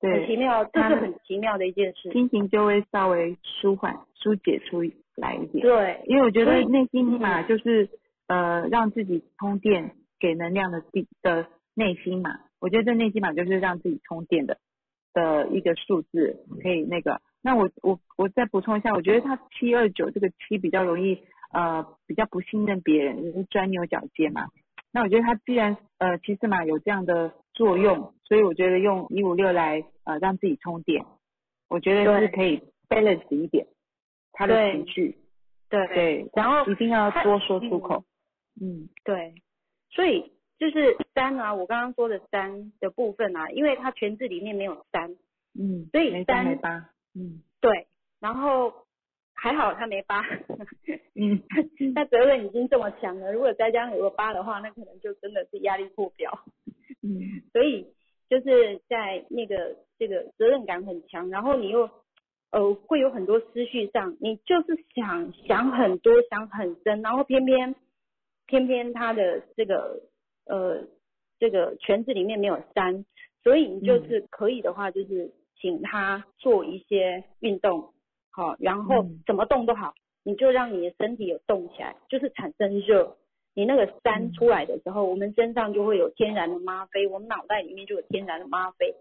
很奇，妙，这是很奇妙的一件事。心情就会稍微舒缓、疏解出来一点。对，因为我觉得内心码就是呃让自己充电、给能量的地的内心嘛。我觉得这内心码就是让自己充电的的一个数字，可以那个。那我我我再补充一下，我觉得他七二九这个七比较容易呃比较不信任别人，就是钻牛角尖嘛。那我觉得他既然呃其实嘛有这样的作用，所以我觉得用一五六来呃让自己充电，我觉得是可以 balance 一点他的情绪。对，对，然后一定要多说出口。嗯对，所以就是三啊，我刚刚说的三的部分啊，因为它全字里面没有三，嗯，所以三没八。嗯对，然后还好他没八，嗯那责任已经这么强了，如果再加上有个八的话，那可能就真的是压力破表。嗯 所以就是在那个这个责任感很强，然后你又呃会有很多思绪上，你就是想想很多，想很深，然后偏偏偏偏他的这个呃这个圈子里面没有山，所以你就是可以的话，就是请他做一些运动，好，然后嗯怎么动都好，你就让你的身体有动起来，就是产生热。你那个三嗯出来的时候，我们身上就会有天然的吗啡，我们脑袋里面就有天然的吗啡，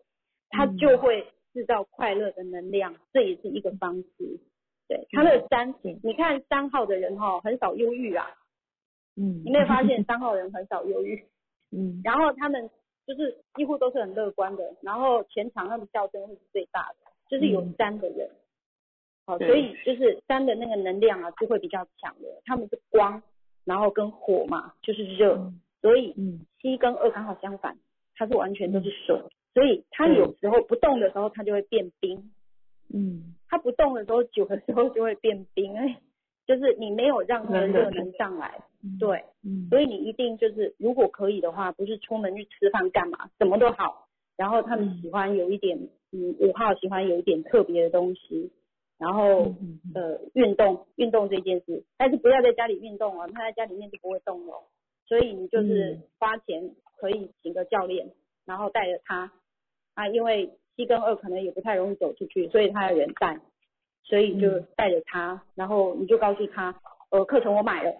它嗯就会制造快乐的能量，这也是一个方式。对，它的三对，你看三号的人哈、很少忧郁啊，嗯，你没有发现三号人很少忧郁，嗯然后他们就是几乎都是很乐观的，然后全场他们笑声会是最大的，就是有嗯三的人。好，对所以就是三的那个能量啊，就会比较强的。他们是光，然后跟火嘛，就是热，嗯所以嗯七跟二刚好相反，它是完全都是水，所以它有时候不动的时候，它就会变冰；嗯。它不动的时候，久的时候就会变冰。哎，就是你没有让它的热能上来，嗯。对，嗯，所以你一定就是如果可以的话，不是出门去吃饭干嘛，什么都好。然后他们嗯喜欢有一点，嗯，五号喜欢有一点特别的东西，然后呃运动运动这件事，但是不要在家里运动哦，他在家里面就不会动了。所以你就是嗯。花钱可以请个教练，然后带着他啊，因为七跟二可能也不太容易走出去，所以他要人带，所以就嗯带着他，然后你就告诉他，呃，课程我买了，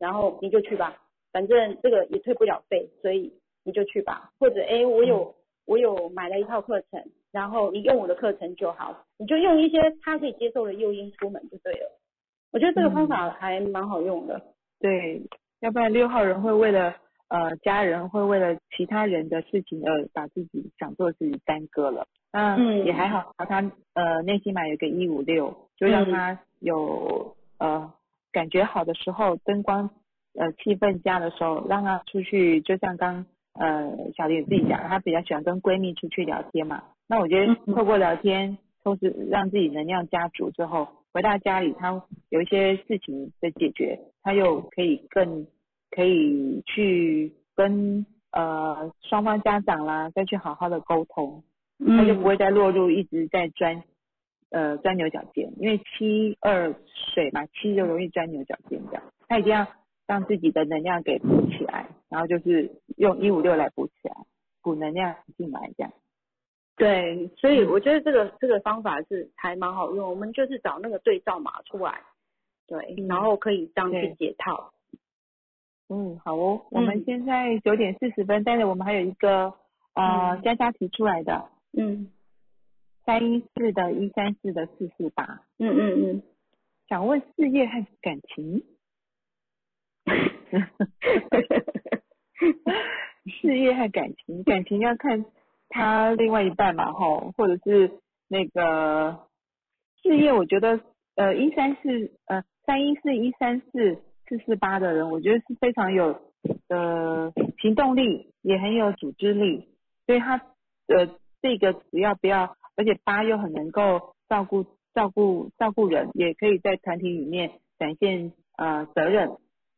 然后你就去吧，反正这个也退不了费，所以你就去吧。或者哎，我有我有买了一套课程，然后你用我的课程就好，你就用一些他可以接受的诱因出门就对了。我觉得这个方法还蛮好用的。对，要不然六号人会为了呃家人，会为了其他人的事情而把自己想做的事情耽搁了。那嗯也还好，他呃内心嘛有个一五六，就让他有、呃感觉好的时候，灯光呃气氛佳的时候，让他出去，就像刚呃小林自己讲，她比较喜欢跟闺蜜出去聊天嘛。那我觉得嗯透过聊天，同时让自己能量加足之后，回到家里，她有一些事情的解决，她又可以更可以去跟呃双方家长啦，再去好好的沟通，他就不会再落入一直在钻呃钻牛角尖，因为七二水嘛，七就容易钻牛角尖这样，他一定要让自己的能量给补起来，然后就是用一五六来补起来，补能量进来这样。对，所以嗯我觉得这个这个方法是还蛮好用。我们就是找那个对照码出来，对，嗯然后可以这样去解套。嗯，好哦，我们嗯。现在九点四十分，但是我们还有一个呃嗯。佳佳提出来的嗯。三一四的一三四的四四八，嗯嗯嗯。想问事业和感情。事业和感情，感情要看他另外一半嘛，吼，或者是那个事业，我觉得呃一三四呃三一四一三四四四八的人，我觉得是非常有呃行动力，也很有组织力，所以他呃这个只要不要，而且八又很能够照顾照顾照顾人，也可以在团体里面展现呃责任，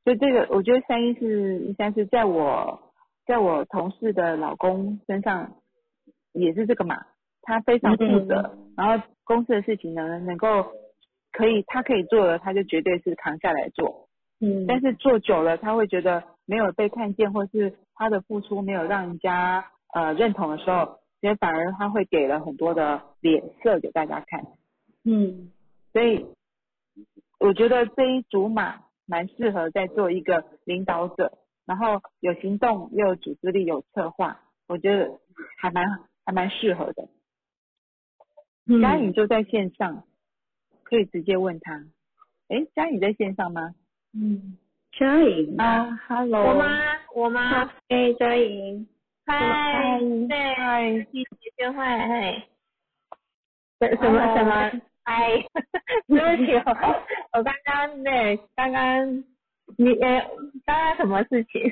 所以这个我觉得三一四一三是在我在我同事的老公身上也是这个嘛，他非常负责，然后公司的事情呢能够可以他可以做的，他就绝对是扛下来做。嗯但是做久了，他会觉得没有被看见，或是他的付出没有让人家呃认同的时候，其实反而他会给了很多的脸色给大家看。嗯所以我觉得这一组马蛮适合在做一个领导者，然后有行动又有组织力有策划，我觉得还蛮还蛮适合的。嗯嘉颖就在线上，可以直接问他。诶，佳颖在线上吗？嗯，嘉颖啊，Hello，我妈？我妈？哎，嘉颖，嗨，对，嗨，学学会，嘿，什什么什么？嗨，对不起，我我刚刚对，刚刚你呃，刚刚什么事情？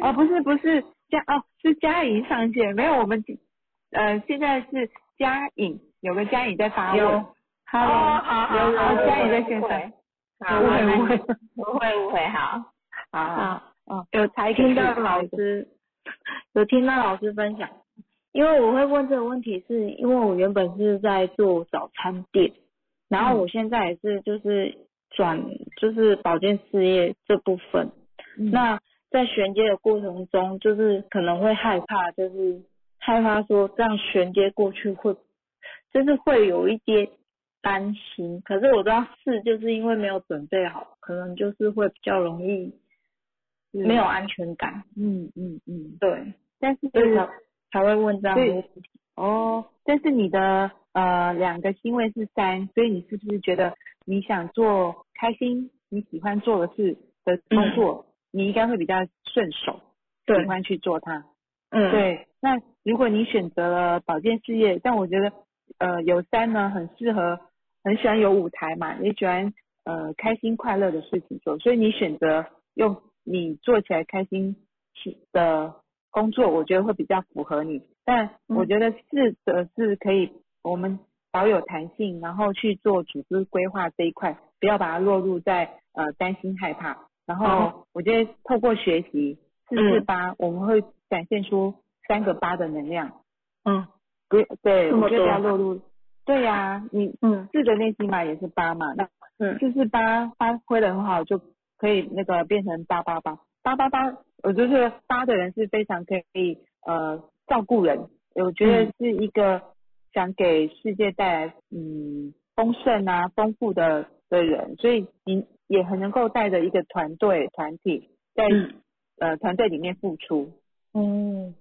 哦，不是不是嘉哦，是嘉颖上线，没有我们呃现在是嘉颖，有个嘉颖在发问有，Hello，哦好好有好有嘉颖在线上，好，误会那误会，不会误会，好，好好，有才听到老师，有听到老师分享，因为我会问这个问题，是因为我原本是在做早餐店，然后我现在也是就是转就是保健事业这部分，嗯。那在衔接的过程中，就是可能会害怕，就是害怕说这样衔接过去会，就是会有一些担心。可是我知道是就是因为没有准备好，可能就是会比较容易没有安全感，嗯嗯嗯，对，但是所以才才会问这样的对。问题。哦，但是你的呃两个星位是三，所以你是不是觉得你想做开心、你喜欢做的事的工作，你应该会比较顺手，喜欢去做它？嗯，，对，那如果你选择了保健事业，但我觉得呃有三呢很适合，很喜欢有舞台嘛，也喜欢呃开心快乐的事情做，所以你选择用你做起来开心的工作，我觉得会比较符合你。但我觉得四的是可以我们保有弹性，然后去做组织规划这一块，不要把它落入在呃担心害怕。然后我觉得透过学习四四八，我们会展现出三个八的能量。嗯不，对，我觉得不要落入。对呀、你嗯。四的内心码也是八嘛，那嗯。就是八发挥的很好，就可以那个变成八八八。八八八。我就是八的人是非常可以呃照顾人，我觉得是一个想给世界带来嗯丰盛啊丰富的的人，所以你也很能够带着一个团队团体在、嗯。呃团队里面付出。嗯。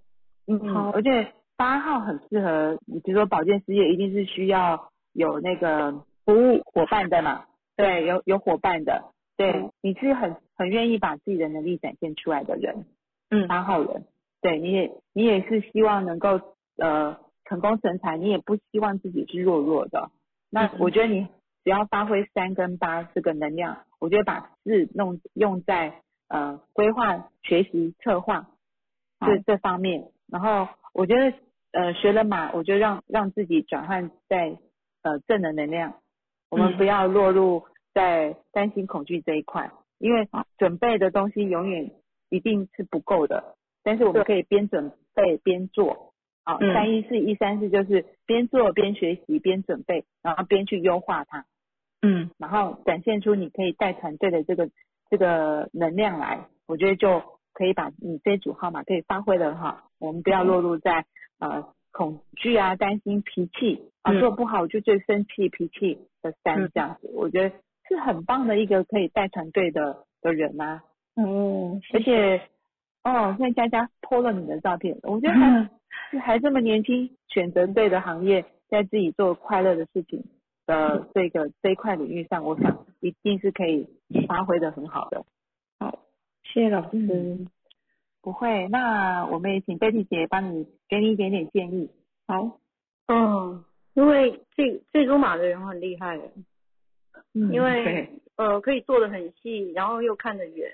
嗯，好。而且八号很适合，你比如说保健事业一定是需要有那个服务伙伴的嘛，对，有有伙伴的，对，嗯。你是很很愿意把自己的能力展现出来的人，嗯。八号人，对，你也你也是希望能够呃成功成才，你也不希望自己是弱弱的，那嗯我觉得你只要发挥三跟八这个能量，我觉得把四弄用在呃规划、学习、策划这这方面，然后我觉得呃学了马，我就让让自己转换在呃正的能量，我们嗯不要落入在担心恐惧这一块，因为准备的东西永远一定是不够的，但是我们可以边准备边做。啊，嗯三一四一三四就是边做边学习边准备，然后边去优化它。嗯然后展现出你可以带团队的这个这个能量来，我觉得就可以把你这组号码可以发挥的很好。我们不要落入在呃恐惧啊、担心、脾气啊，嗯。做不好就最生气、脾气的三嗯。这样子，我觉得是很棒的一个可以带团队的的人啊。嗯，而且哦，现在佳佳 po 了你的照片，我觉得还 是还这么年轻，选择对的行业，在自己做快乐的事情的这个这一块领域上，我想一定是可以发挥的很好的。好谢谢老师。嗯不会，那我们也请贝蒂姐帮你给你一点点建议。好，嗯，因为这这组马的人很厉害。的，嗯因为呃可以做的很细，然后又看得远，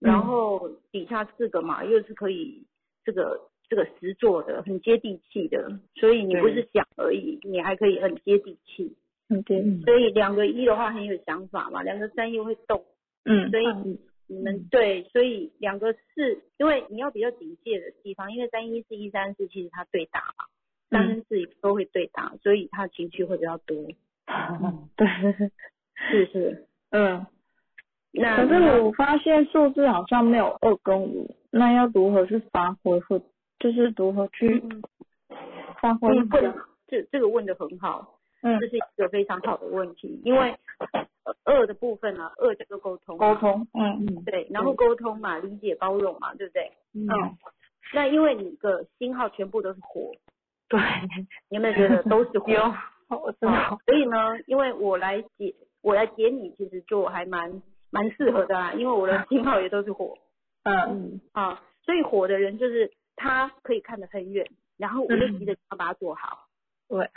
嗯。然后底下四个马又是可以这个这个实做的，很接地气的，所以你不是想而已，你还可以很接地气。嗯对，所以两个一的话很有想法嘛，两个三又会动，嗯所以你你们对，所以两个是，因为你要比较警戒的地方，因为三一四一三四其实它对打嘛，三跟四都会对打，所以他情绪会比较多，嗯，对，是是？嗯。那可是我发现数字好像没有二跟五，那要如何去发挥或就是如何去嗯发挥这这个问的很好，嗯。这是一个非常好的问题，因为呃二的部分呢、二叫做沟通，沟通，嗯嗯对，然后沟通嘛，理解包容嘛，对不对？嗯，那因为你的星号全部都是火，对，你有没有觉得都是 火？有，我知道，所以呢，因为我来解，我来解你，其实就还蛮蛮适合的啦，因为我的星号也都是火 嗯嗯啊，所以火的人就是他可以看得很远，然后我就急着要把它做好，对，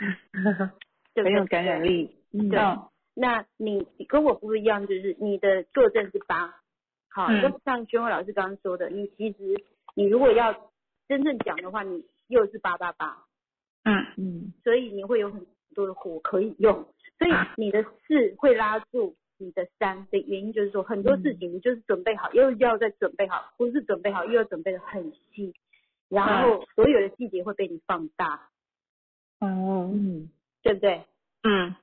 对不对？很有感染力，嗯对那你你跟我不一样，就是你的坐镇是八，好，嗯。就像娟慧老师刚刚说的，你其实你如果要真正讲的话，你又是八八八，嗯。嗯。所以你会有很多的火可以用，所以你的四会拉住你的三的原因就是说很多事情你就是准备好，又要再准备好，不是准备好又要准备的很细，然后所有的细节会被你放大，哦，嗯。对不对？嗯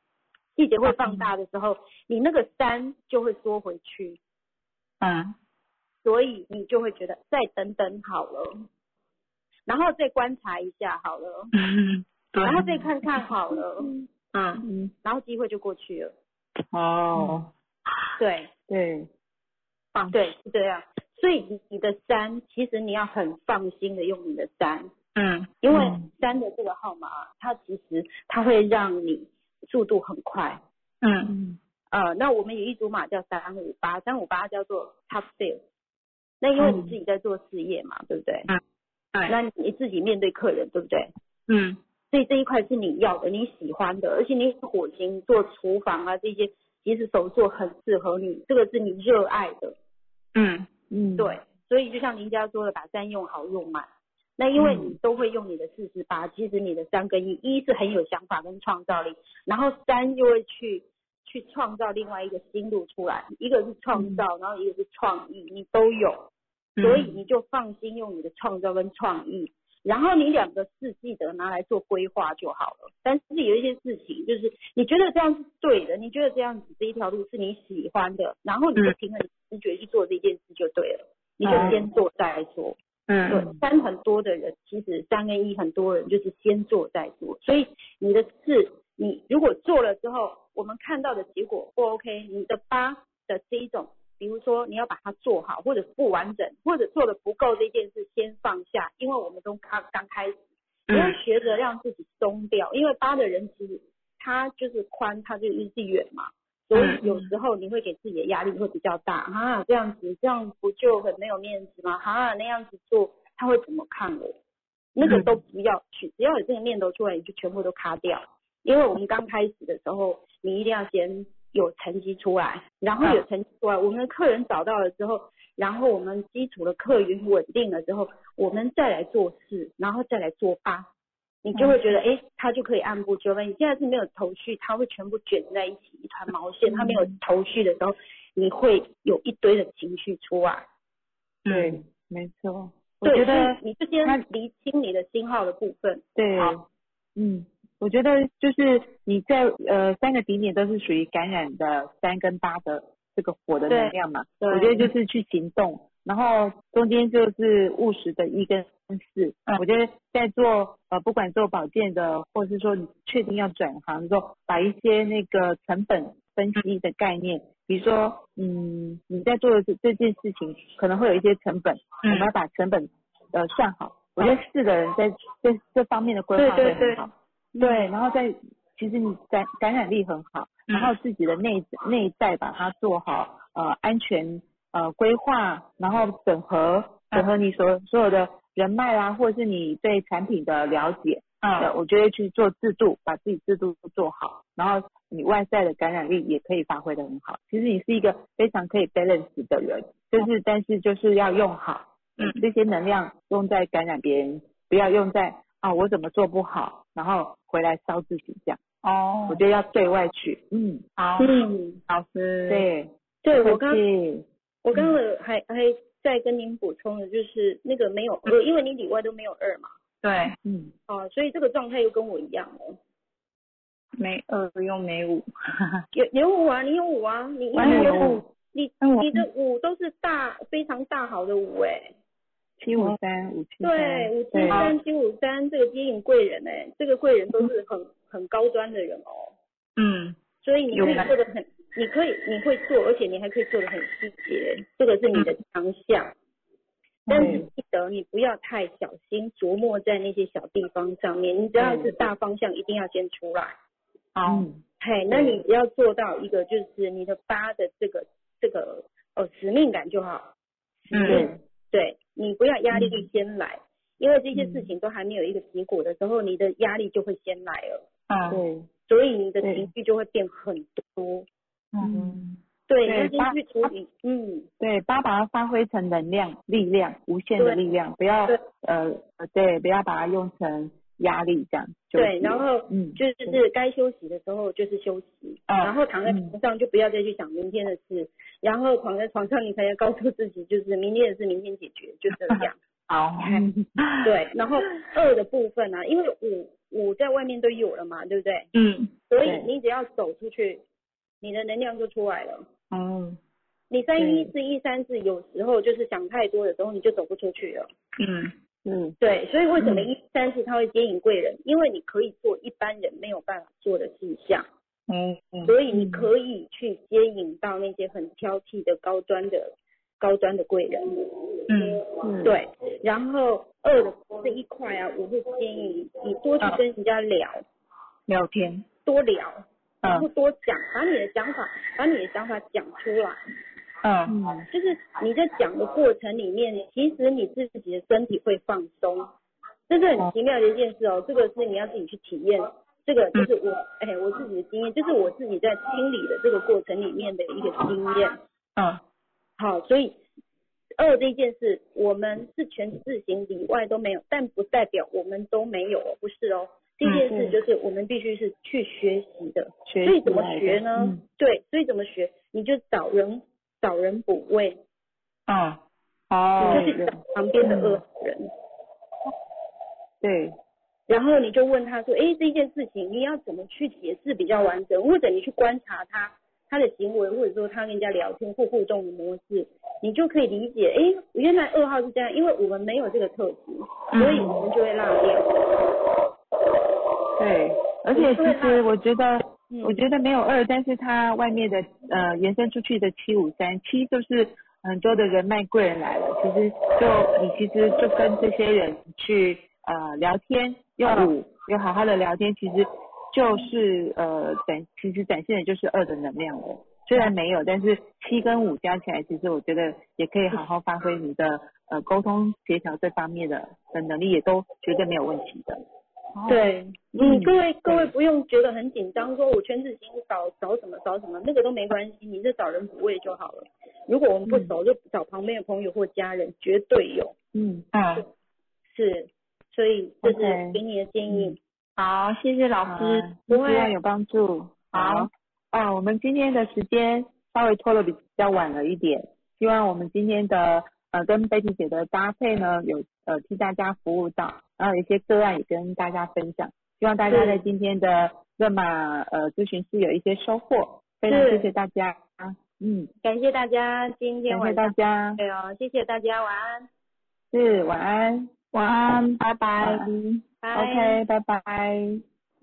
细节会放大的时候，你那个三就会缩回去，嗯。所以你就会觉得再等等好了，然后再观察一下好了，嗯，对，然后再看看好了，嗯。嗯然后机会就过去了。哦，对，对，对，是这样。所以你你的三，其实你要很放心的用你的三，嗯。因为嗯。三的这个号码，它其实它会让你速度很快。嗯嗯呃，那我们有一组码叫三五八，三五八叫做 top sales。那因为你自己在做事业嘛，对不对？嗯对，那你自己面对客人，对不对？嗯所以这一块是你要的，你喜欢的，而且你火星做厨房啊这些，其实手作很适合你，这个是你热爱的。嗯嗯，对，所以就像林家说的，把三用好用满。那因为嗯。你都会用你的四十八，其实你的三跟一，一是很有想法跟创造力，然后三就会去去创造另外一个新路出来，一个是创造，然后一个是创意，你都有，嗯。所以你就放心用你的创造跟创意，然后你两个四记得拿来做规划就好了。但是有一些事情就是你觉得这样是对的，你觉得这样子这一条路是你喜欢的，然后你就嗯。凭着你直觉去做这件事就对了，你就嗯。先做再说。对嗯，三很多的人，其实三跟一很多人就是先做再做，所以你的四，你如果做了之后，我们看到的结果不 OK，你的八的这一种，比如说你要把它做好，或者不完整，或者做的不够这件事先放下，因为我们都刚刚开始，你要嗯学着让自己松掉，因为八的人其实他就是宽，他就是远嘛。所以有时候你会给自己的压力会比较大啊，这样子这样不就很没有面子吗？啊，那样子做他会怎么看我？那个都不要去，只要有这个念头出来，你就全部都卡掉。因为我们刚开始的时候，你一定要先有成绩出来，然后有成绩出来，我们的客人找到了之后，然后我们基础的客源稳定了之后，我们再来做事，然后再来做八，你就会觉得，哎、他就可以按部就班。你现在是没有头绪，他会全部卷在一起，一团毛线。他没有头绪的时候，你会有一堆的情绪出来。对，没错，我，觉得你就先他厘清你的信号的部分。对，嗯，我觉得就是你在呃三个顶点都是属于感染的三跟八的这个火的能量嘛，对我觉得就是去行动，然后中间就是务实的一跟四。嗯我觉得在做呃不管做保健的，或者是说你确定要转行之后，把一些那个成本分析的概念，比如说嗯你在做的这这件事情可能会有一些成本，我们要把成本呃算好。我觉得四的人在这这方面的规划对对对会很好。对，然后在其实你感感染力很好，然后自己的内内在把它做好，呃，安全呃规划，然后整合整合你所所有的人脉啦，或者是你对产品的了解，呃，嗯，我觉得去做制度，把自己制度做好，然后你外在的感染力也可以发挥的很好。其实你是一个非常可以 balance 的人，就是但是就是要用好，嗯。这些能量用在感染别人，不要用在啊我怎么做不好，然后回来烧自己这样。哦。我觉得要对外去，嗯，好，嗯，老师，对，对我刚我刚刚还还再跟您补充的就是那个没有二，因为你里外都没有二嘛，对，嗯，哦，所以这个状态又跟我一样哦。没二又没五，有有五啊，你有五啊，你我也有五五，你你的五都是大非常大好的五哎、七五三五七对，五七三七五三这个接引贵人哎、这个贵人都是很很高端的人哦，嗯，所以你可以做的很，你可以你会做，而且你还可以做的很细节，这个是你的强项。但是嗯。记得你不要太小心琢磨在那些小地方上面，你只要是大方向一定要先出来。好，嘿，那你只要做到一个就是你的八的这个这个呃使命感就好。嗯，对你不要压力就先来，因为这些事情都还没有一个结果的时候，你的压力就会先来了，啊，对，所以你的情绪就会变很多。嗯，对，对你要先去处理，嗯，对，八把它发挥成能量、力量，无限的力量，不要对呃呃，对，不要把它用成压力这样。对，然后嗯，就是该休息的时候就是休息，啊然后躺在床上就不要再去想明天的事，然后躺在床上你才要告诉自己，就是明天的事明天解决，就这样。好，对，然后二的部分呢、因为五五在外面都有了嘛，对不对？嗯所以你只要走出去，你的能量就出来了。嗯你三一四一三四有时候就是想太多的时候，你就走不出去了。嗯。嗯，对，所以为什么一三四它会接引贵人？因为你可以做一般人没有办法做的事项，嗯嗯，所以你可以去接引到那些很挑剔的高端的高端的贵人。嗯。嗯，对，然后二的这一块啊，我会建议你多去跟人家聊，聊天，多聊，然后嗯多讲，把你的想法，把你的想法讲出来。嗯就是你在讲的过程里面，其实你自己的身体会放松，这是很奇妙的一件事哦。这个是你要自己去体验，这个就是我，哎，我自己的经验，就是我自己在清理的这个过程里面的一个经验。嗯好，所以二这件事，我们是全自行里外都没有，但不代表我们都没有哦，不是哦。这件事就是我们必须是去学习的，学所以怎么学呢？嗯对，所以怎么学？你就找人找人补位，嗯，哦你，就是找旁边的恶人，对，然后你就问他说：“诶，这件事情你要怎么去解释比较完整？或者你去观察他他的行为，或者说他跟人家聊天或互动的模式，你就可以理解，诶，原来二号是这样，因为我们没有这个特质，所以我们就会落掉。对，而且其实我觉得，嗯我觉得没有二，但是它外面的呃延伸出去的七五三七就是很多的人脉贵人来了，其实就你其实就跟这些人去呃聊天，用五有好好的聊天，其实就是呃展其实展现的就是二的能量了。虽然没有，但是七跟五加起来，其实我觉得也可以好好发挥你的呃沟通协调这方面的的能力，也都绝对没有问题的。对，嗯，嗯各位各位不用觉得很紧张，说我全智星找找什么找什么，那个都没关系，你就找人补位就好了。如果我们不熟，就找旁边的朋友或家人，绝对有。嗯，嗯，是，所以这是给你的建议。好，谢谢老师，希望有帮助。好，啊，我们今天的时间稍微拖的比较晚了一点，希望我们今天的呃跟贝蒂姐的搭配呢，有呃替大家服务到，然后有一些个案也跟大家分享，希望大家在今天的热玛呃咨询室有一些收获，非常谢谢大家，嗯，感谢大家今天感谢大家，对哦，谢谢大家，晚安，是晚安，晚安，拜拜拜。拜。，OK，拜拜。